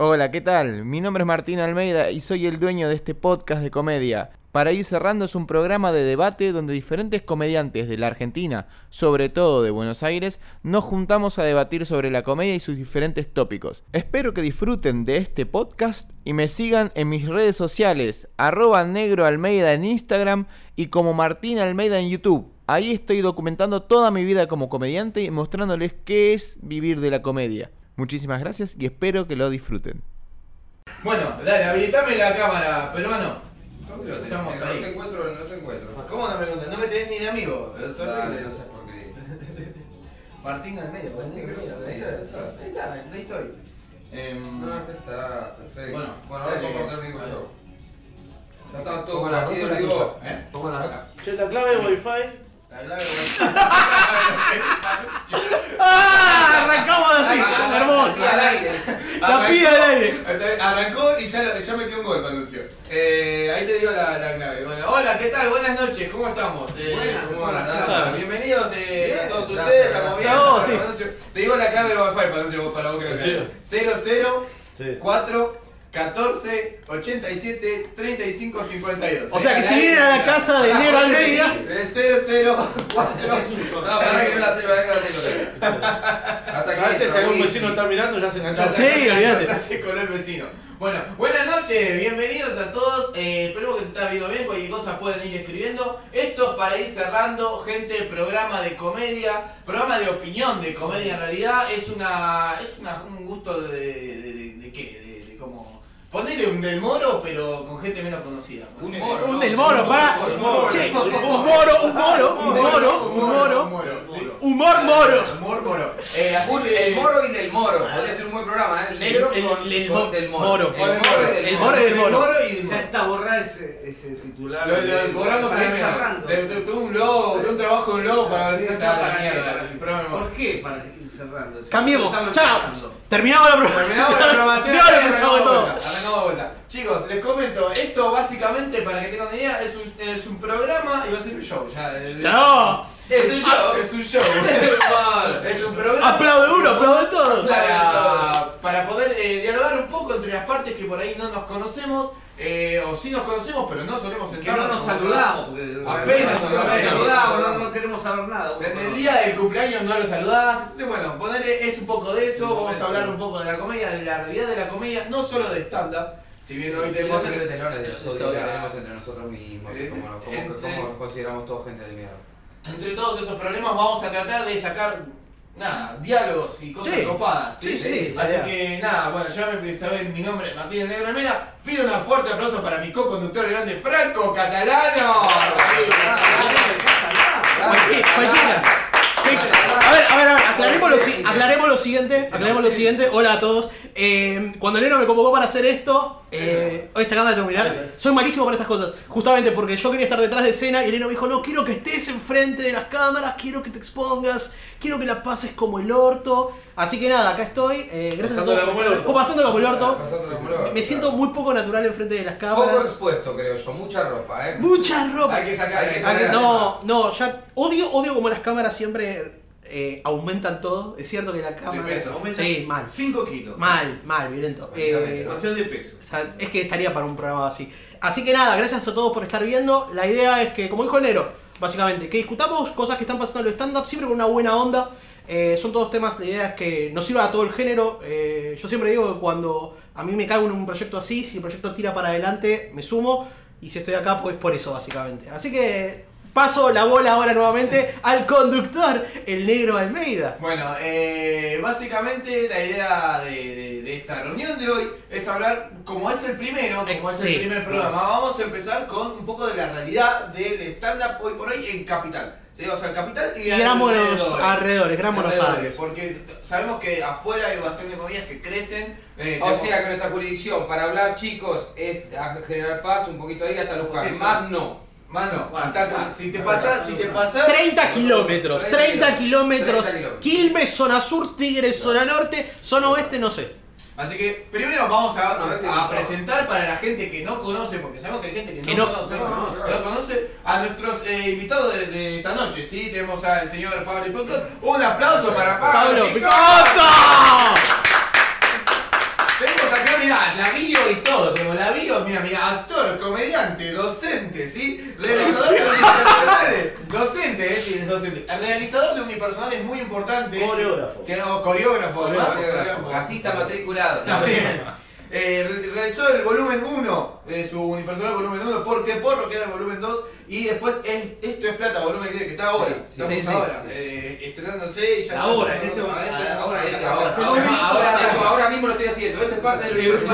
Hola, ¿qué tal? Mi nombre es Martín Almeida y soy el dueño de este podcast de comedia. Para ir cerrando es un programa de debate donde diferentes comediantes de la Argentina, sobre todo de Buenos Aires, nos juntamos a debatir sobre la comedia y sus diferentes tópicos. Espero que disfruten de este podcast y me sigan en mis redes sociales, arroba negro Almeida en Instagram y como Martín Almeida en YouTube. Ahí estoy documentando toda mi vida como comediante y mostrándoles qué es vivir de la comedia. Muchísimas gracias y espero que lo disfruten. Bueno, dale, habilitame la cámara, peruano. Estamos Estamos ahí. No te encuentro, no te encuentro. ¿Cómo no me contas? No me tenés ni de amigo. Es horrible. no sé por qué. Martín Almeida, Martín Ahí Almeida. está, ahí está, ahí estoy. Em, No, acá está, perfecto. Bueno, bueno ahora puedo cortar el Dale. yo. Ya estaba todo Pongo la digo. ¿Eh? ¿Cómo la Acá. Che, la clave de Wi-Fi. La clave, ¡Ah! Arrancamos así, hermoso. al aire. La pide al aire. Arrancó y ya, ya metió un gol para anuncio. Eh, ahí te digo la, la clave. Bueno, hola, ¿qué tal? Buenas noches, ¿cómo estamos? Eh, Buenas, Bienvenidos eh, Bien, a todos gracias, ustedes, estamos bien. No, sí. Te digo la clave Wi-Fi para vos- para vos que lo Sí. creas. 00 Sí. 4 14 87 35 52. O sea que si vienen a la casa de Negro Almeida. Es 00 4 No, para que no la tengo, para que no la tengo. Hasta que Antes, si algún vecino está mirando, ya se enganchó. Sí, ya, olvídate. ya se coló el vecino. Bueno, buenas noches, bienvenidos a todos. Eh, esperemos que se está viendo bien, cualquier cosa pueden ir escribiendo. Esto es para ir cerrando, gente, programa de comedia, programa de opinión de comedia en realidad. Es una. es una, un gusto de. de, de, de qué? De, de como. Ponerle un del moro, pero con gente menos conocida. Un moro. Un del moro, para. Un moro. Un moro, un moro, un moro, un Un moro. Humor moro. Humor moro. Eh, así Un- que- el moro y del moro. Podría ser un buen programa, ¿eh? El negro El- con, el- el del moro. moro. El moro y del El moro. moro y del moro. y del Ya está borrar ese, ese titular. Lo, borramos cerrando. Tuve un logo, tuve un trabajo de un logo para está la mierda. el. ¿Por qué? Para cerrando. Cambiemos. Chao. Terminamos la. Terminamos programación. Lo empezamos todo. Arrancamos vuelta. Chicos, les comento, esto básicamente, para que tengan una idea, es un, es un programa y va a ser un show. Ya, eh, Chao. Es un show. Es un show. Es un programa. Aplaude uno, aplaude todos. para, para poder eh, dialogar un poco entre las partes que por ahí no nos conocemos, eh, o sí nos conocemos, pero no solemos Que sentarnos. no nos saludamos. Porque Apenas apenas. saludamos, no, no queremos saber nada. Desde el día del cumpleaños no lo saludabas, entonces bueno, ponerle es un poco de eso, vamos a hablar un poco de la comedia, de la realidad de la comedia, no solo de stand-up, si bien hoy tenemos los secretelones de nosotros que tenemos entre nosotros mismos. Eh, entre- como nos consideramos todos gente de mierda. entre todos esos problemas vamos a tratar de sacar nada, diálogos y cosas Sí. copadas. Sí, sí, la Así idea. que nada, bueno, ya me saben mi nombre, Martín del Negro Almeida. Pido un fuerte aplauso para mi co-conductor grande, Franco Catalano. Cualquiera. cualquiera. A ver, a ver, a ver, aclaremos lo, si- aclaremos lo siguiente, aclaremos lo siguiente, hola a todos. Eh, cuando Nero me convocó para hacer esto, eh, esta cámara tengo que mirar, soy malísimo para estas cosas, justamente porque yo quería estar detrás de escena y Nero me dijo, no, quiero que estés enfrente de las cámaras, quiero que te expongas, quiero que la pases como el orto. Así que nada, acá estoy, eh, gracias a Pasándola todos. como el orto. Pasándola como el orto. Pasándolo como el orto. Me siento muy poco natural enfrente de las Poco cámaras. expuesto, creo yo. Mucha ropa, ¿eh? Mucha ropa. Hay que sacar, hay que No, no, ya odio, odio como las cámaras siempre eh, aumentan todo. Es cierto que la cámara. peso. Aumenta Sí, mal. 5 kilos. Mal, mal, violento. Eh, Cuestión de peso. o sea, es que estaría para un programa así. Así que nada, gracias a todos por estar viendo. La idea es que, como dijo el Nero, básicamente, que discutamos cosas que están pasando en los stand-up siempre con una buena onda. Eh, son todos temas, la idea es que nos sirva a todo el género. Eh, yo siempre digo que cuando a mí me cae en un proyecto así, si el proyecto tira para adelante, me sumo. Y si estoy acá, pues por eso, básicamente. Así que paso la bola ahora nuevamente al conductor, el negro Almeida. Bueno, eh, básicamente la idea de, de- de esta reunión de hoy es hablar, como es el primero, como es Sí. el primer programa, vamos a empezar con un poco de la realidad del stand-up hoy por hoy en Capital. O sea, Capital y, Y Gran Buenos alrededores. alrededores, Gran Buenos Aires. Porque sabemos que afuera hay bastante comedias que crecen. eh, O sea que nuestra jurisdicción para hablar, chicos, es a General Paz, un poquito ahí hasta Luján. Más no. Mano, Bueno, hasta acá. bueno, Si te pasas, si te pasas. 30 kilómetros, 30 kilómetros. 30 kilómetros. Quilmes, zona sur, Tigres, zona norte, zona oeste, no sé. Así que primero vamos a, No, este a no. presentar para la gente que no conoce, porque sabemos que hay gente que no, Que no- conoce, no, no, que no conoce, a nuestros eh, invitados de, de esta noche, ¿sí? Tenemos al señor Pablo Picotto. Un aplauso para Pablo, Pablo Picotto. Mirá, la bio y todo. Tenemos la bio, mira, mira, actor, comediante, docente, ¿sí? Realizador de unipersonales. Docente, ¿eh? Sí, es docente. El realizador de unipersonal es muy importante. Coreógrafo. Que, no, coreógrafo, además. Coreógrafo. Así está matriculado. También. Eh, re- realizó el volumen 1 de su unipersonal volumen 1, porque porro que era el volumen 2, y después es- esto es plata, volumen 3, que está ahora, Sí, estamos Sí, ahora, sí. eh, estrenándose y ya Ahora, está en este momento, ahora, Este, ahora, ahora, Ahora, ahora, ahora, de hecho, ahora. ahora mismo lo estoy haciendo. Esto es parte del universo.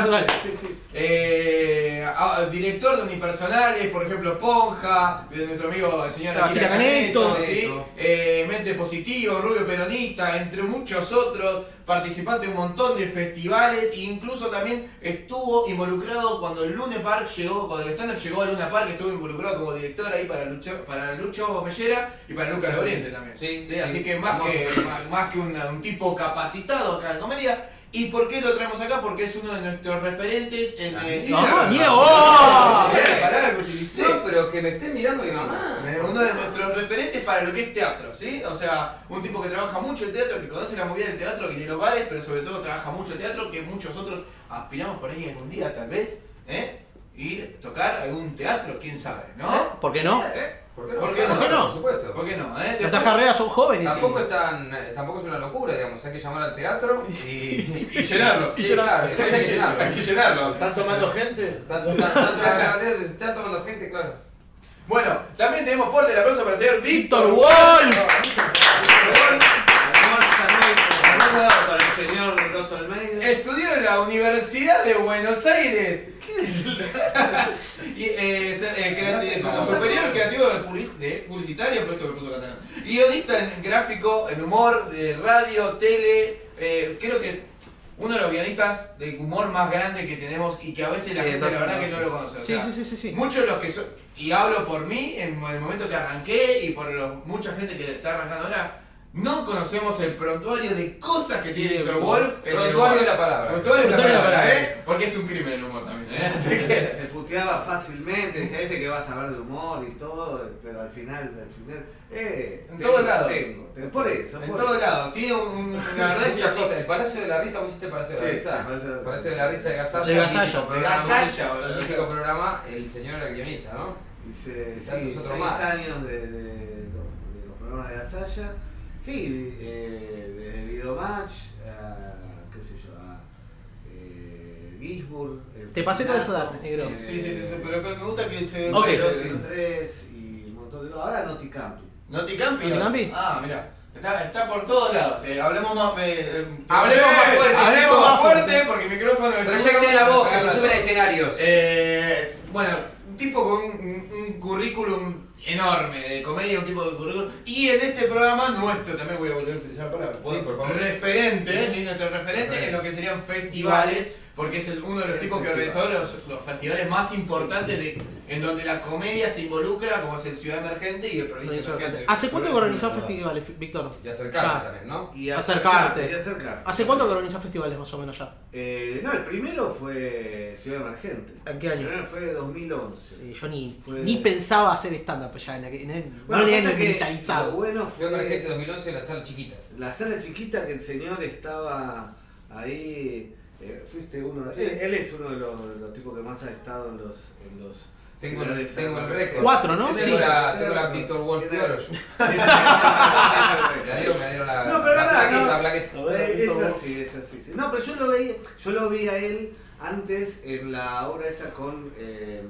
Sí, sí. Eh, director de unipersonales, por ejemplo, Ponja, de nuestro amigo el señor Aquila Aquila Caneto. Eh, Mente Positivo, Rubio Peronista, entre muchos otros, participante de un montón de festivales e incluso también estuvo involucrado cuando el Lune Park llegó, cuando el stand-up llegó al Luna Park, estuvo involucrado como director ahí para Lucho, para Lucho Mellera y para Lucas Lorente también. Sí, Sí, sí. Así que más que, más, más que una- un tipo capacitado acá en comedia. ¿Y por qué lo traemos acá? Porque es uno de nuestros referentes en... en- ¡Ah, en- mierda! ¡Oh! La palabra que utilicé. No, pero que me estén mirando mi mamá. Eh, Uno de nuestros referentes para lo que es teatro, ¿sí? O sea, un tipo que trabaja mucho el teatro, que conoce la movida del teatro y de los bares, pero sobre todo trabaja mucho el teatro, que muchos otros aspiramos por ahí algún día, tal vez, ¿eh? Ir, tocar algún teatro, quién sabe, ¿no? ¿Por qué no? ¿Eh? ¿Por qué no? ¿Por qué no? ¿Por qué no? Por supuesto. ¿Por qué no? ¿eh? Después- carreras son jóvenes. Tampoco y- es, tan, eh, tampoco es una locura, digamos. Hay que llamar al teatro y, y llenarlo. Sí, claro, entonces hay que llenarlo. Hay que llenarlo. ¿Están tomando gente? Están, están- están- están tomando gente, claro. Bueno, también tenemos fuerte el aplauso para el señor Víctor Víctor Wolf. Para el señor Almeida. Estudió en la Universidad de Buenos Aires. ¿Qué es eso? y, eh, eh, como superior creativo de, public- de publicitario, pero esto me puso catalán. Guionista en gráfico, en humor, de radio, tele. eh, creo que uno de los guionistas de humor más grande que tenemos y que a veces la Sí, gente la verdad que no, lo conoce. o Sí, sea, sí, sí, sí, sí. Muchos de los que son, y hablo por mí en el momento que arranqué y por mucha gente que está arrancando ahora, no conocemos el prontuario de cosas que tiene Víctor Wolf. el Prontuario es la palabra. Prontuario es la palabra, palabra. ¿eh? Porque es un crimen el humor también, ¿eh? Así que... Se puteaba fácilmente, decía este que va a saber de humor y todo, pero al final, al final, eh, En tengo, todos lados. Tengo, tengo. por eso, En todos lados. Tiene un, verdad Muchas cosas. El Palacio de la Risa, vos hiciste Palacio de la Risa. sí, Palacio de la Risa. de de Gasalla. De Gasalla. De programa, Gasalla, boludo. Mítico programa, el señor era el guionista, ¿no? Tantos sí, seis más. años de, de los, de los programas de Gasalla. Sí, eh, desde Videomatch a, qué sé yo, a eh, Gisburg. el Te pasé toda esa data, negro. eh, Sí, sí, sí, pero, pero me gusta que se... Ok. pero- 103 y un montón de cosas. Ahora Noti Campi. ¿Noti Campi? ¿Noti Campi? Ah, mira. Está, está por todos lados. eh, hablemos más... eh, eh, Hablemos más fuerte, Hablemos chicos. más fuerte porque el micrófono... de Proyecten la voz, que se suben a escenarios. Eh, bueno, un tipo con un, un currículum enorme de comedia, un tipo de currículum. Y en este programa nuestro, también voy a volver a utilizar la palabra, Sí, por favor. referente, ¿sí? nuestro referente en lo que serían festivales, porque es el- uno de los tipos que organizó los, los festivales más importantes de, en donde la comedia se involucra, como es el Ciudad Emergente y el Provincia Emergente. ¿Hace cuánto que organizás festivales, Víctor? Y acercarte Ya. también, ¿no? Y Acercarte. Y acercarte. ¿Hace cuánto que organizás festivales más o menos ya? Eh, no, el primero fue Ciudad Emergente. ¿En qué El año? primero fue 2011. Eh, yo ni, Fue- ni pensaba hacer stand-up ya, en en el- no Bueno, lo tenía mentalizado. Lo bueno Fue fue emergente 2011 en la sala chiquita. la sala chiquita que el señor estaba ahí. Eh, fuiste uno de, él, él es uno de los, de los tipos que más ha estado en los. En los Tengo ciudades tengo el récord. Cuatro, ¿no? Tengo Sí. la, tengo la Víctor Wolf Flores. Me dieron, me dieron la, No, pero la plaqueta, no. la plaqueta. Eh, Es así, es así. sí. No, pero yo lo veía, yo lo vi a él antes en la obra esa con. eh,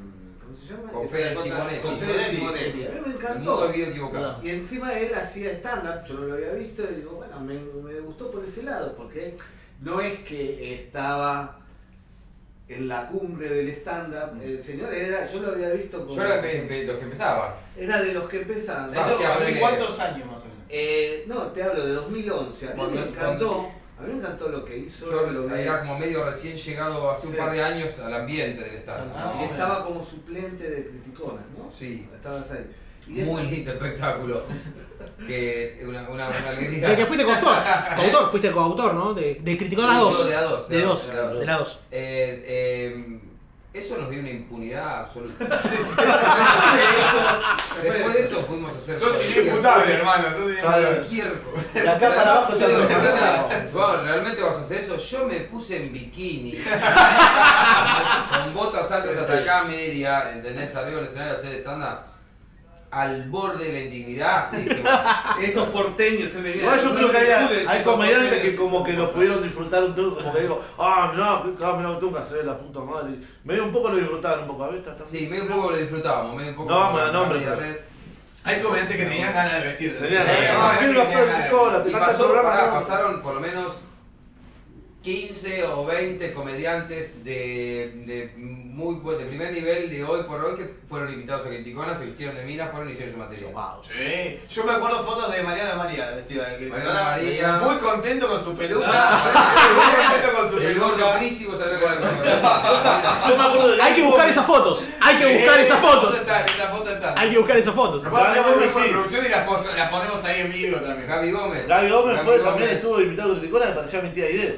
¿Cómo se llama? Con Fede Simonetti. Con Fede Simonetti. Simonetti. A mí me encantó. equivocado. Y encima él hacía stand-up, yo no lo había visto y digo, bueno, me, me gustó por ese lado, porque no es que estaba en la cumbre del stand-up, el señor era, yo lo había visto como... Yo era de de los que empezaba. era de los que empezaban. Ah, Esto, sí, ¿Hace cuántos años más o menos? Eh, no, te hablo de 2011, a mí me encantó, a mí me encantó lo que hizo. Yo lo vi. era como medio recién llegado hace un par de años al ambiente del stand. Ah, y estaba como suplente de Criticonas, ¿no? Sí. Estabas ahí. Muy después- lindo espectáculo. que una, una, una alegría. De que fuiste coautor, coautor, fuiste coautor, ¿no? De, de criticar las dos. De la dos. De dos, De la dos. de las dos. Eh, eh, Eso nos dio una impunidad absoluta. Eso- Después de eso pudimos hacer. Sos inimputable, hermano. Sos inimputable. Cualquier cosa. De acá para abajo se Bueno, ¿realmente vas a hacer eso? Yo me puse en bikini. con botas altas hasta acá, media, ¿entendés? Arriba del escenario hacer stand al borde de la indignidad. y dije, bueno, Estos porteños se venían. Igual yo creo que hay, hay comediantes que como que lo pudieron disfrutar un poco, como que digo, ah, mirá, cabrón, tú me se la puta madre. Medio un poco lo disfrutaron un poco, a ver, está Sí, medio un poco lo disfrutábamos, medio un poco. No vamos a Red. Hay comediantes que tenían ganas de vestir. Tenían ganas. No, no. pasaron por lo menos 15 o 20 comediantes de, de muy buen- de primer nivel de hoy por hoy que fueron invitados a Quinticona, se vistieron de mina, fueron y hicieron su material. Sí, yo me acuerdo fotos de Mariana María vestida de Mariana María. Muy contento con su peluca. Ah. muy contento con su El gordo peluca. príncipe salió con la Yo me acuerdo de Hay que buscar esas fotos. Hay que buscar esas fotos. Hay que buscar esas fotos. Producción y las, pos- las ponemos ahí en vivo también. Gaby Gómez. Gaby Gómez fue, también estuvo invitado a Criticona, me parecía mi tía Idea.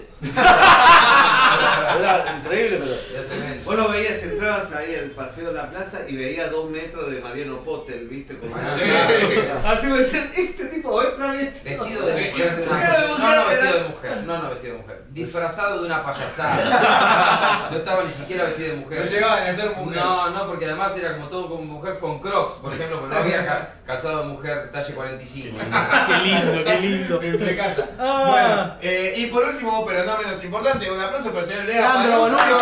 Era increíble, pero. Vos lo veías, entrabas ahí al paseo de la plaza y veías dos metros de Mariano Potter, ¿viste? Como Ah, sí. Así me decían, este tipo otra vez. Vestido de Sí. mujer de No, no vestido de mujer. No, no vestido de mujer. Disfrazado de una payasada. No estaba ni siquiera vestido de mujer. No llegaban a ser mujer. No, no, porque además era como todo con mujer con crocs, por ejemplo, porque no había ca- calzado de mujer talle 45. Qué lindo, qué lindo. Entre casa. Ah. Bueno, eh, y por último, pero no menos importante, un aplauso para el señor Lea. Leandro Bonuccio.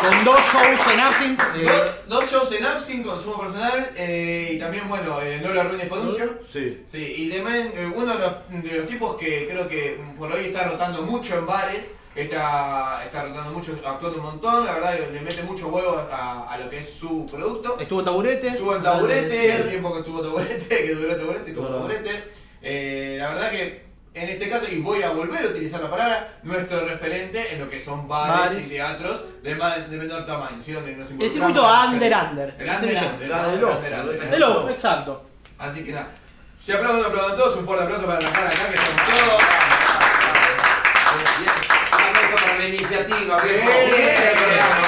Con dos shows en Absinthe. eh, Dos, dos shows en Absin, consumo personal, eh, y también, bueno, eh, No lo arruines Production. Sí. Sí, y también eh, uno de los, de los tipos que creo que por hoy está rotando mucho en bares, está, está rotando mucho, actuando un montón, la verdad le mete mucho huevo a, a lo que es su producto. Estuvo en taburete. Estuvo en Taburete, el tiempo que estuvo Taburete, que duró Taburete, estuvo en Taburete. Eh, la verdad que en este caso, y voy a volver a utilizar la palabra, nuestro referente en lo que son bares, Bares. y teatros de, de menor tamaño, ¿sí? Donde nos El circuito under under. El under se El off, exacto. Así que nada. Si aplauden, aplaudan todos, un fuerte aplauso para la cara acá, que somos todos. Un aplauso para la iniciativa, bien. Bien.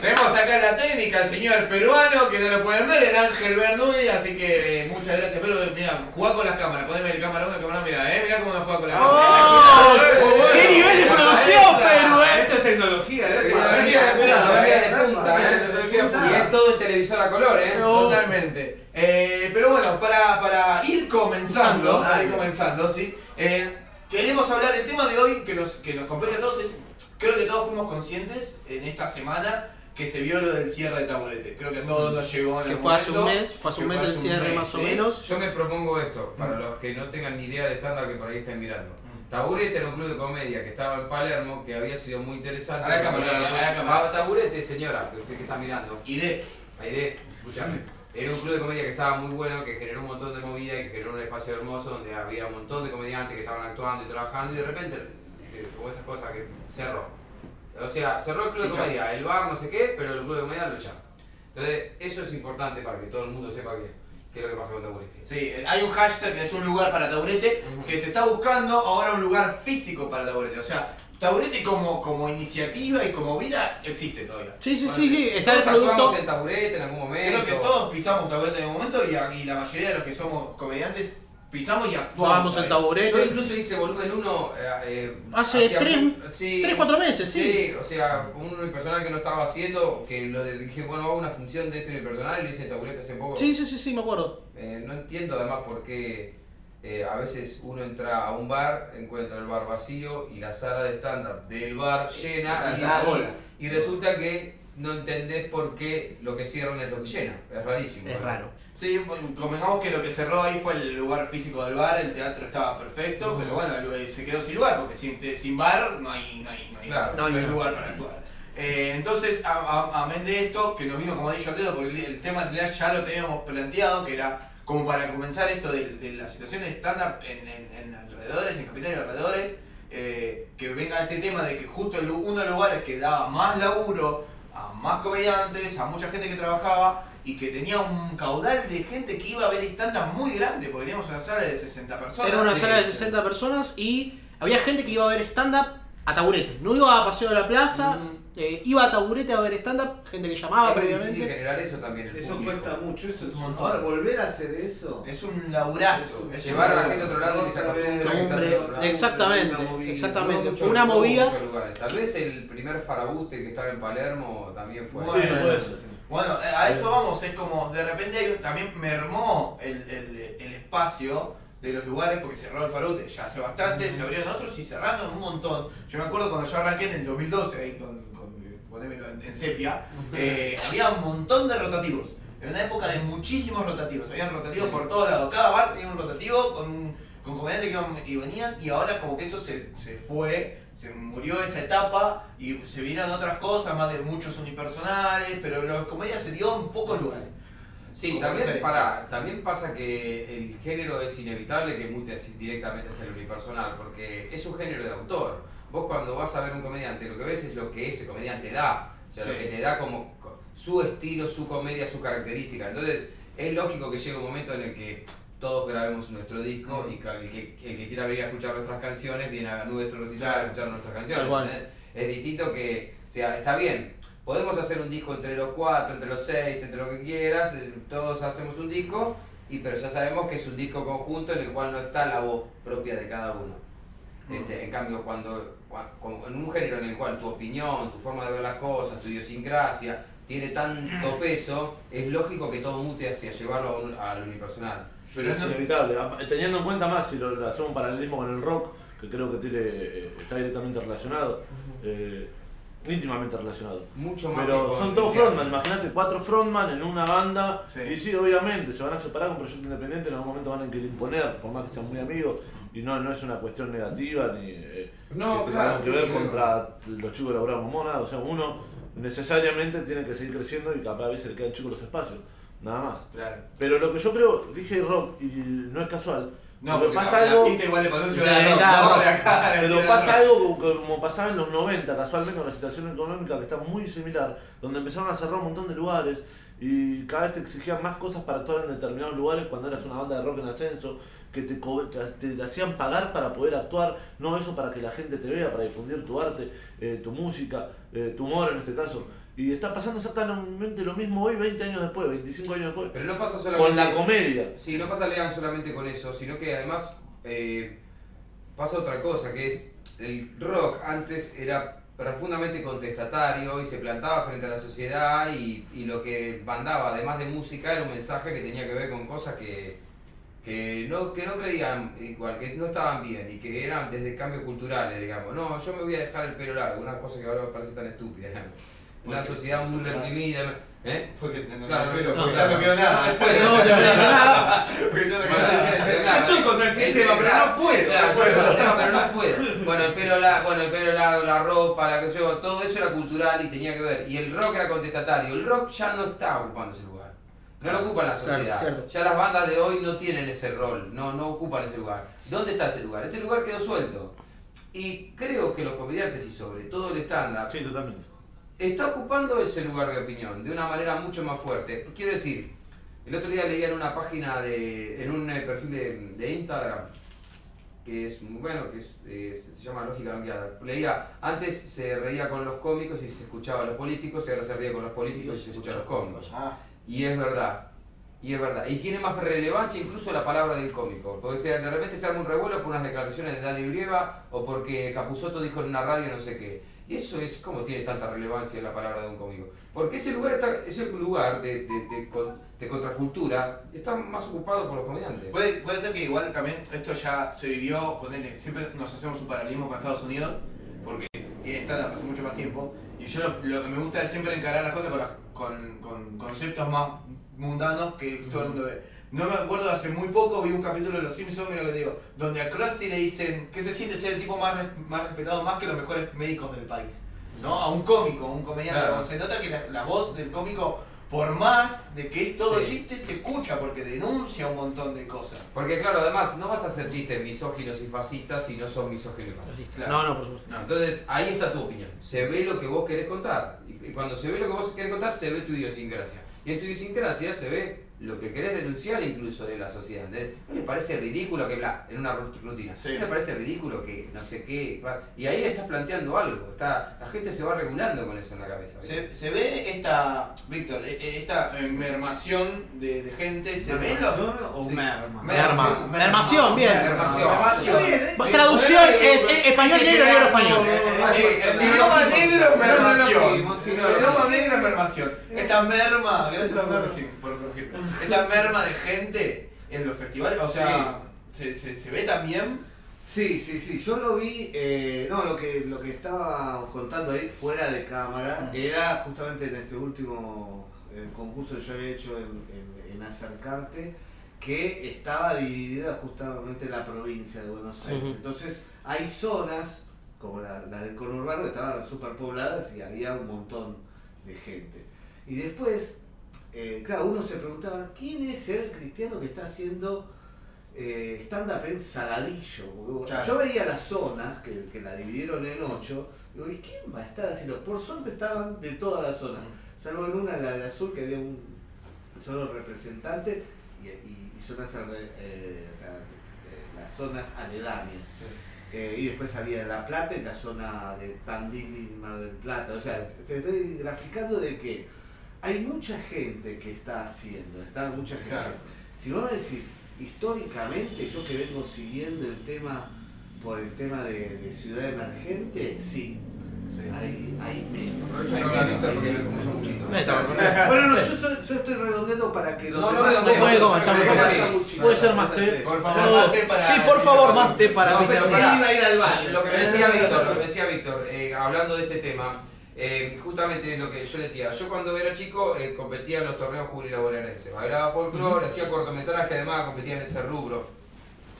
Tenemos acá la técnica, el señor peruano, que no lo pueden ver, el Ángel Bernoulli, así que eh, muchas gracias. Pero mira, jugá con las cámaras, poneme la cámara 1, cámara mira, eh, mirá cómo nos juega con la ¡Oh! cámara. ¡Qué nivel de producción. Perú, eh! Esto es tecnología, ¿eh? Tecnología de punta, Tecnología de punta, eh. Punta. Y es todo en televisor a color, ¿eh? No. Totalmente. Eh, pero bueno, para, para ir comenzando, para ir comenzando, ¿sí? Eh, queremos hablar, el tema de hoy que nos, que nos compete a todos es, creo que todos fuimos conscientes en esta semana que se vio lo del cierre de taburete. Creo que a todos nos llegó en Que el fue hace un mes, fue hace un mes el cierre mes, más o ¿sí? menos. Yo me propongo esto, para los que no tengan ni idea de estándar que por ahí están mirando. Taburete era un club de comedia que estaba en Palermo, que había sido muy interesante. A la cámara, a la cámara. Ah, Taburete, señora, que usted que está mirando. De... Aide, escúchame. Era un club de comedia que estaba muy bueno, que generó un montón de movida y que generó un espacio hermoso donde había un montón de comediantes que estaban actuando y trabajando y de repente, eh, como esas cosas que cerró. O sea, cerró el club de comedia, el bar no sé qué, pero el club de comedia lo echaron. Entonces, eso es importante para que todo el mundo sepa que, qué es lo que pasa con Taburete. Sí, eh, hay un hashtag que es un lugar para taburete, que se está buscando ahora un lugar físico para taburete. O sea, taburete como, como iniciativa y como vida existe todavía. Sí, sí, Bueno, sí, sí. Está el Todos producto. en Taburete en algún momento. Creo que todos pisamos taburete en un momento y, aquí la mayoría de los que somos comediantes pisamos y actuamos. Vamos ahí. Yo taburete. incluso hice volumen 1 eh, Hace hacía tres- mu- sí, tres, cuatro meses, sí. o sea, un unipersonal que no estaba haciendo, que lo dije, bueno, hago una función de este unipersonal y le hice taburete hace poco. Sí, sí, sí, sí, me acuerdo. Eh, no entiendo además por qué eh, a veces uno entra a un bar, encuentra el bar vacío y la sala de stand-up del bar llena y, la bola. y- y resulta que no entendés por qué lo que cierran es lo que llena. Es rarísimo. Es raro. Sí, bueno, convengamos que lo que cerró ahí fue el lugar físico del bar, el teatro estaba perfecto, pero bueno, se quedó sin lugar, porque sin, te- sin bar no hay, no hay, no hay, Claro. no hay No hay lugar para actuar. Eh, entonces, a- a- amén de esto, que nos vino como anillo al dedo, porque el, el tema en realidad ya lo teníamos planteado, que era como para comenzar esto de, de la situación de stand-up en, en- en alrededores, en capital y alrededores, eh, que venga este tema de que justo uno de los lugares que daba más laburo a más comediantes, a mucha gente que trabajaba y que tenía un caudal de gente que iba a ver stand-up muy grande, porque teníamos una sala de 60 personas. Era una Sí. sala de 60 personas y había gente que iba a ver stand-up a taburete. No iba a Paseo de la Plaza, eh, iba a taburete a ver stand-up, gente que llamaba es difícil previamente. generar eso también. El Eso público. cuesta mucho, eso es Un montón. Ahora, volver a hacer eso. Es un laburazo. Es Es Llevar a la gente a otro lado y que se acostumbre exactamente, Una movida. exactamente. Fue una movida. muchos lugares. Tal vez el primer farabute que estaba en Palermo también fue. Bueno. Sí, ser. Bueno, eh, a eso vamos, es como de repente hay un- también mermó el, el, el espacio de los lugares porque cerró el Farute ya hace bastante, se abrieron otros y cerraron un montón. Yo me acuerdo cuando yo arranqué en el 2012 ahí con ponémelo en, en sepia, eh, había un montón de rotativos. En una época de muchísimos rotativos, habían rotativos por todos lados, cada bar tenía un rotativo con, un- con comediantes que iban y venían y ahora como que eso se, se fue, se murió esa etapa y se vieron otras cosas, más de muchos unipersonales, pero la comedia se dio en pocos lugares. Sí, también, para, también pasa que el género es inevitable que mute directamente hacia el unipersonal, porque es un género de autor. Vos cuando vas a ver un comediante, lo que ves es lo que ese comediante da, o sea, lo que te da como co- su estilo, su comedia, su característica. Entonces, es lógico que llegue un momento en el que todos grabemos nuestro disco y que el que, el que quiera venir a escuchar nuestras canciones viene a nuestro recital a Claro. escuchar nuestras canciones. Es distinto que, o sea, está bien, podemos hacer un disco entre los cuatro, entre los seis, entre lo que quieras, eh, todos hacemos un disco, y pero ya sabemos que es un disco conjunto en el cual no está la voz propia de cada uno. Este, en cambio, cuando, en un género en el cual tu opinión, tu forma de ver las cosas, tu idiosincrasia tiene tanto peso, es lógico que todo mute hacia llevarlo a un- al unipersonal. Pero es inevitable. Teniendo en cuenta más, si lo, lo hacemos un paralelismo con el rock, que creo que tiene, eh, está directamente relacionado, eh, íntimamente relacionado. Mucho más Pero son todos frontman, imagínate, cuatro frontman en una banda. Sí. Y sí, obviamente, se van a separar con proyecto independiente, en algún momento van a querer imponer, por más que sean muy amigos. Y no, no es una cuestión negativa ni eh, No, que claro, tenga que ver contra los chicos de la Momona. O sea, uno necesariamente tiene que seguir creciendo y capaz a veces le quedan chicos los espacios. Nada más. Claro. Pero lo que yo creo, dije rock y no es casual. No, pero pasa la, algo. la pinta igual le pasó a Sí, Ciudad de Rock, da, ¿no? rock. De acá, de Pero pasa algo como, como pasaba en los 90, casualmente con la situación económica que está muy similar, donde empezaron a cerrar un montón de lugares y cada vez te exigían más cosas para actuar en determinados lugares cuando eras una banda de rock en ascenso, que te, te, te- te hacían pagar para poder actuar, no eso para que la gente te vea, para difundir tu arte, eh, tu música, eh, tu humor en este caso. Y está pasando exactamente lo mismo hoy, 20 años después, 25 años después, Pero no pasa solamente con la comedia. Sí, no pasa Lean solamente con eso, sino que además eh, pasa otra cosa, que es el rock antes era profundamente contestatario y se plantaba frente a la sociedad y, y lo que mandaba, además de música, era un mensaje que tenía que ver con cosas que, que, no, que no creían igual, que no estaban bien y que eran desde cambios culturales, digamos. No, yo me voy a dejar el pelo largo, una cosa que ahora me parece tan estúpida. digamos. Una sociedad muy reprimida. ¿eh? Porque no, Claro, pero, no, porque ya no quedó nada. No No, nada. Porque ya no quedó nada. Yo estoy contra el sistema, pero no puedo. claro, yo pero no puedo. Bueno, el pelo, la, bueno, el pelo largo, la ropa, la que yo, todo eso era cultural y tenía que ver. Y el rock era contestatario. El rock ya no está ocupando ese lugar. No lo ocupa en la sociedad. ya las bandas de hoy no tienen ese rol, no, no ocupan ese lugar. ¿Dónde está ese lugar? Ese lugar quedó suelto. Y creo que los comediantes y sobre todo el stand-up Sí, totalmente. está ocupando ese lugar de opinión de una manera mucho más fuerte. Quiero decir, el otro día leía en una página de, en un eh, perfil de, de Instagram, que es muy bueno, que es, eh, se llama Lógica No Guiada. Leía, antes se reía con los cómicos y se escuchaba a los políticos, y ahora se ríe con los políticos y se escucha a los cómicos. Ah, Y es verdad. Y es verdad. Y tiene más relevancia incluso la palabra del cómico. Porque si de repente se arma un revuelo por unas declaraciones de Daddy Brieva o porque Capusotto dijo en una radio no sé qué. Y eso es como tiene tanta relevancia la palabra de un cómico. Porque ese lugar, está, ese lugar de, de, de de contracultura está más ocupado por los comediantes. Puede, puede ser que igual también esto ya se vivió, ponele, siempre nos hacemos un paralelismo con Estados Unidos, porque tiene stand hace mucho más tiempo, y yo lo, lo me gusta siempre encarar las cosas con, las- con, con conceptos más mundanos que todo el mundo ve. No me acuerdo, hace muy poco vi un capítulo de Los Simpsons, mira lo que digo, donde a Krusty le dicen que se siente ser el tipo más, más respetado, más que los mejores médicos del país. ¿No? A un cómico, a un comediante. Claro. Se nota que la, la voz del cómico, por más de que es todo Sí. chiste, se escucha porque denuncia un montón de cosas. Porque claro, además no vas a hacer chistes misóginos y fascistas si no son misóginos y fascistas. Claro. No, no, por supuesto. No. Entonces, ahí está tu opinión. Se ve lo que vos querés contar. Y cuando se ve lo que vos querés contar, se ve tu idiosincrasia. Y en tu idiosincrasia se ve lo que querés denunciar incluso de la sociedad. ¿entendés? ¿No les parece ridículo que bla, en una ru- rutina? Sí. ¿No les parece ridículo que no sé qué? va- Y ahí estás planteando algo. Está, la gente se va regulando con eso en la cabeza. Se, se ve esta, Víctor, eh, eh, esta eh, mermación de, de gente, se ve lo... ¿Mermación o Sí. merma? Merma. Mermación, bien. Mermación. Mermación. Bien, Bueno, Eh, Traducción es español negro, negro español. El idioma negro es mermación. El idioma negro es mermación. Esta merma, gracias por corregirme. Esta merma de gente en los festivales, o sea, se, se, se ve también. Sí, sí, sí, yo lo vi, eh, no, lo que, lo que estaba contando ahí fuera de cámara Mm. era justamente en este último eh, concurso que yo había hecho en, en- en Acercarte, que estaba dividida justamente la provincia de Buenos Aires. Entonces hay zonas, como la, la del conurbano, que estaban superpobladas y había un montón de gente. Y después, eh, claro, uno se preguntaba, ¿quién es el cristiano que está haciendo eh, stand-up en Saladillo? Claro. Yo veía las zonas, que, que la dividieron en ocho, y digo, ¿y quién va a estar haciendo? Por suerte estaban de todas las zonas, salvo en una, la de azul, que había un solo representante, y, y- y zonas, eh, o sea, eh, las zonas aledañas. Eh, y después había La Plata y la zona de Tandil y Mar del Plata. O sea, te estoy graficando de que hay mucha gente que está haciendo, está mucha gente. Claro. Si vos me decís, históricamente, yo que vengo siguiendo el tema por el tema de, de ciudad emergente, sí. Hay, hay menos. Bueno, no, yo, soy- yo estoy redondeando para que los No, no demás- redondeo, Puede Muchito. Puede ser más té. Por favor, No, mate para. sí, por favor, más té para No, mí. pero Él pará. iba a ir al baño. Lo que me decía Víctor, lo que me decía Víctor, eh, hablando de este tema, eh, justamente lo que yo decía, yo cuando era chico eh, competía en los torneos juveniles bonaerenses, bailaba folclore, hacía cortometraje, además competía en ese rubro.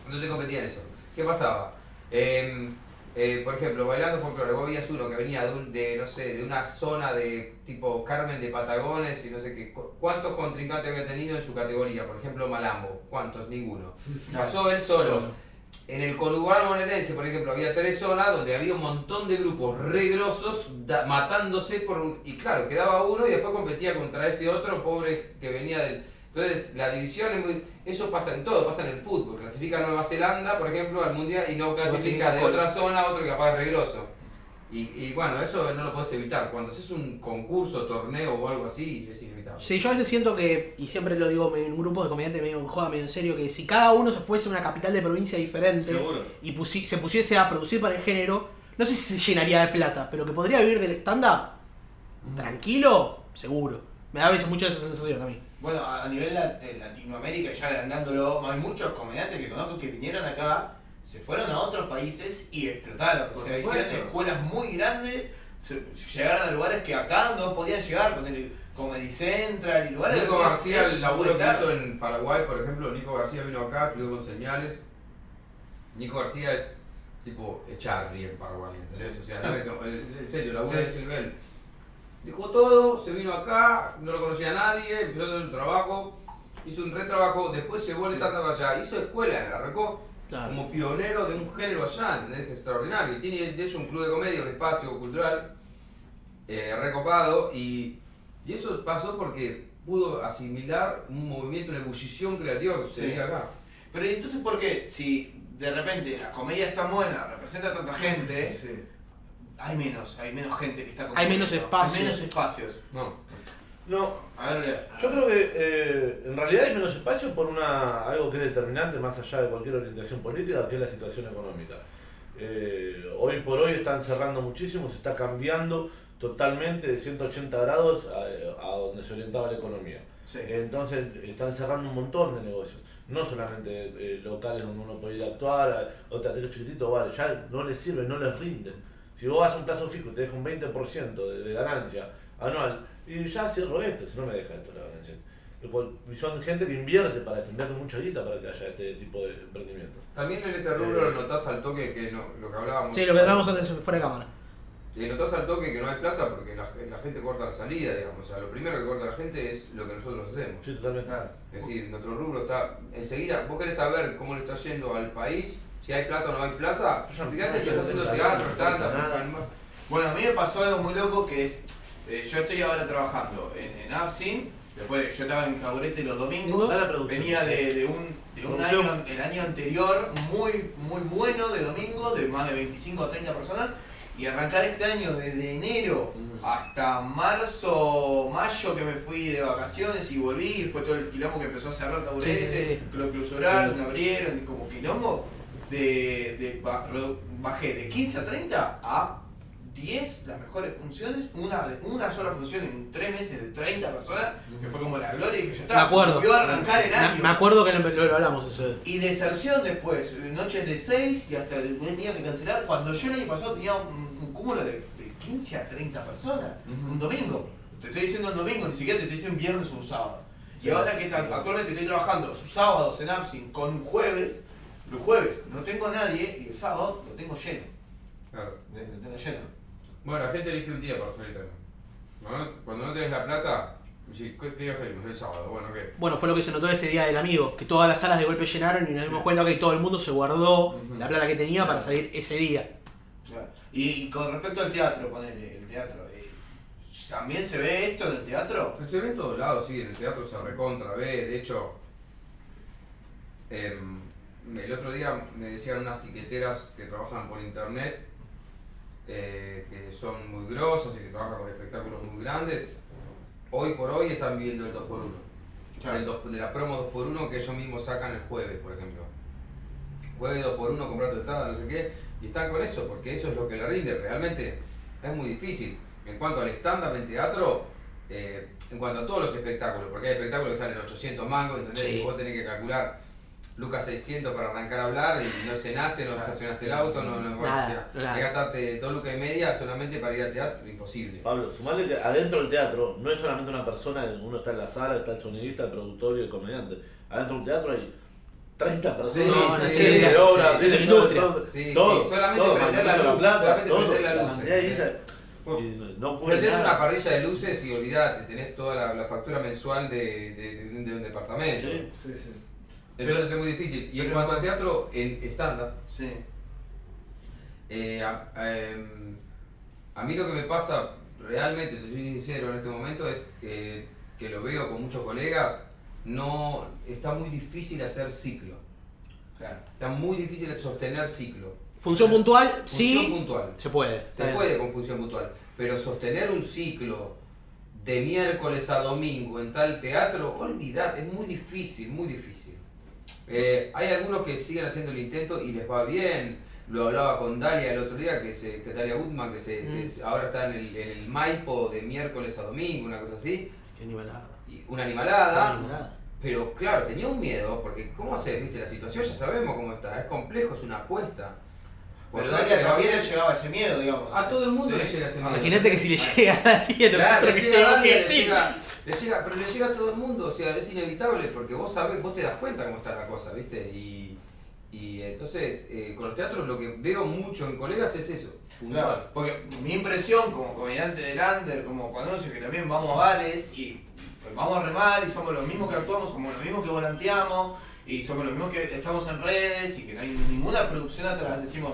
Entonces competía en eso. ¿Qué pasaba? Eh, eh, por ejemplo, bailando folclore, vos veías uno que venía de, un- de, no sé, de una zona de tipo Carmen de Patagones y no sé qué. cu- ¿Cuántos contrincantes había tenido en su categoría? Por ejemplo, Malambo. ¿Cuántos? Ninguno. Pasó él solo. En el conurbano bonaerense, por ejemplo, había tres zonas donde había un montón de grupos re grosos da- matándose por un... Y claro, quedaba uno y después competía contra este otro pobre que venía del... Entonces, la división es muy... Eso pasa en todo, pasa en el fútbol. Clasifica Nueva Zelanda, por ejemplo, al Mundial y no clasifica de otra zona a otro que capaz es re grosso. Y, y bueno, eso no lo puedes evitar. Cuando haces un concurso, torneo o algo así, es inevitable. Sí, yo a veces siento que, y siempre lo digo en un grupo de comediantes medio en joda, medio en serio, que si cada uno se fuese a una capital de provincia diferente Seguro. y pusi- se pusiese a producir para el género, no sé si se llenaría de plata, pero que podría vivir del stand-up tranquilo, seguro. Me da a veces mucho esa sensación a mí. Bueno, a a nivel la- en Latinoamérica, ya agrandándolo, hay muchos comediantes que conozco que vinieron acá, se fueron a otros países y explotaron. Por o sea, hicieron escuelas muy grandes, se- llegaron a lugares que acá no podían llegar, con el Comedy Central y lugares Nico García, el laburo que hizo en Paraguay, por ejemplo, Nico García vino acá, estudió con señales. Nico García es tipo Charlie en Paraguay, ¿entendés? O sea, no en serio, laburo Sí. de ese nivel. Dejó todo, se vino acá, no lo conocía a nadie, empezó a hacer un trabajo, hizo un retrabajo, después se vuelve tanto para allá, hizo escuela, arrancó Claro. como pionero de un género allá, ¿entendés? Que es extraordinario. Y tiene de hecho un club de comedia, un espacio cultural eh, recopado y, y eso pasó porque pudo asimilar un movimiento, una ebullición creativa que sucedía acá. Pero ¿y entonces, ¿por qué? Si de repente la comedia es tan buena, representa a tanta gente, Sí. hay menos, hay menos gente que está Hay menos espacios. Hay menos espacios. No. No, Lea. Yo creo que eh, en realidad hay menos espacio por una algo que es determinante más allá de cualquier orientación política, que es la situación económica. Eh, hoy por hoy están cerrando muchísimo, se está cambiando totalmente de 180 grados a, a donde se orientaba la economía. Sí. Entonces están cerrando un montón de negocios, no solamente eh, locales donde uno puede ir a actuar, o teatros chiquititos, vale, ya no les sirve, no les rinden. Si vos vas a un plazo fijo y te deja un 20% de, de ganancia anual, y ya cierro esto, si no me deja esto la ganancia. Y son gente que invierte para esto, invierte mucha guita para que haya este tipo de emprendimientos. También en este rubro notás al toque que no, lo que hablábamos. Sí, lo que hablábamos antes fuera de cámara. Y notás al toque que no hay plata porque la, la gente corta la salida, digamos. O sea, lo primero que corta la gente es lo que nosotros hacemos. Sí, totalmente. Es decir, nuestro rubro está enseguida. ¿Vos querés saber cómo le está yendo al país? Si hay plata o no hay plata. Fíjate que yo está haciendo teatro, nada. Bueno, a mí me pasó algo muy loco que es, eh, yo estoy ahora trabajando en, en Absin, Después yo estaba en Caburete los domingos, venía de, de un, de un Producción. año, el año anterior muy, muy bueno de domingo, de más de 25 o 30 personas, y arrancar este año desde enero hasta marzo, mayo que me fui de vacaciones y volví, y fue todo el quilombo que empezó a cerrar Caburete, Sí, sí, sí. que lo clausuraron, abrieron, como quilombo, de, bajé de 15 a 30 a 10 las mejores funciones, una, una sola función en 3 meses de 30 personas, que fue como la gloria, y que ya Me está, acuerdo. a arrancar el Me- año. Me acuerdo que lo, lo- hablamos eso. Y deserción después, noches de 6 y hasta el tenía que cancelar, cuando yo el año pasado tenía un, un cúmulo de, de 15 a 30 personas, un domingo. Te estoy diciendo un domingo, ni siquiera te estoy diciendo un viernes o un sábado. Y ahora que actualmente estoy trabajando sus sábados en Absin con un jueves, los jueves no tengo a nadie y el sábado lo tengo lleno. Claro. Lo tengo lleno. Bueno, la gente elige un día para salir también. ¿No? Cuando no tenés la plata, ¿qué qué día salimos? El sábado, bueno, ¿qué? Bueno, fue lo que se notó este día del amigo, que todas las salas de golpe llenaron y nos dimos cuenta que todo el mundo se guardó la plata que tenía para salir ese día. Claro. Y con respecto al teatro, ponele, el teatro, eh, ¿también se ve esto en el teatro? Se ve en todos lados, sí, en el teatro se recontra ve, de hecho, em, el otro día me decían unas tiqueteras que trabajan por internet, eh, que son muy grosas y que trabajan con espectáculos muy grandes, hoy por hoy están viendo el 2x1. Del dos- de la promo 2x1 que ellos mismos sacan el jueves, por ejemplo. Jueves 2x1, comprar tu entrada, no sé qué, y están con eso, porque eso es lo que le rinde. Realmente es muy difícil. En cuanto al stand-up en teatro, eh, en cuanto a todos los espectáculos, porque hay espectáculos que salen 800 mangos, ¿entendés? Sí. Vos tenés que calcular lucas 600 para arrancar a hablar y no cenaste, no estacionaste el auto, no, no, Nada, o sea, nada. gastarte dos lucas y media solamente para ir al teatro, imposible. Pablo, sumarle que adentro del teatro no es solamente una persona, uno está en la sala, está el sonidista, el productor y el comediante. Adentro del teatro hay 30 personas, Sí, sí, directores de sí, obra, sí, es directores, industria. todo, Sí, todo, sí, solamente todo, prender la luz, Plata, solamente todo, prender la la luz. de no- no Pero tenés nada. una parrilla de luces y olvidate, tenés toda la, la factura mensual de, de- de un- de un departamento. Sí. Sí, sí. Entonces es muy difícil. Y en cuanto al teatro, en estándar, Sí. eh, a, em, a mí lo que me pasa realmente, te soy sincero en este momento, es que, que lo veo con muchos colegas, no está muy difícil hacer ciclo. Claro. Está muy difícil sostener ciclo. Función puntual, Función sí, puntual. se puede. Se bien. puede con función puntual, pero sostener un ciclo de miércoles a domingo en tal teatro, olvidad, es muy difícil, muy difícil. Eh, hay algunos que siguen haciendo el intento y les va bien. Lo hablaba con Dalia el otro día, que, se, que Dalia Gutman, que, se, que Mm. se- ahora está en el, en el Maipo de miércoles a domingo, una cosa así. Qué animalada. Y una Qué animalada. animalada. Pero claro, tenía un miedo, porque ¿cómo hacer? ¿Viste? La situación ya sabemos cómo está, es complejo, es una apuesta. Pero suerte Dalia le llegaba ese miedo, digamos. A todo el mundo Sí. le llega ese miedo. Imagínate que si le llega a alguien, Claro, nosotros que tenemos que decir. llega- le llega- pero le llega a todo el mundo, o sea, es inevitable porque vos sabés, vos te das cuenta cómo está la cosa, ¿viste? Y, y entonces, eh, con los teatros lo que veo mucho en colegas es eso. Claro, porque mi impresión como comediante de Lander, como cuando que también vamos a bares y pues, vamos a remar y somos los mismos que actuamos, somos los mismos que volanteamos y somos los mismos que estamos en redes y que no hay ninguna producción atrás, decimos,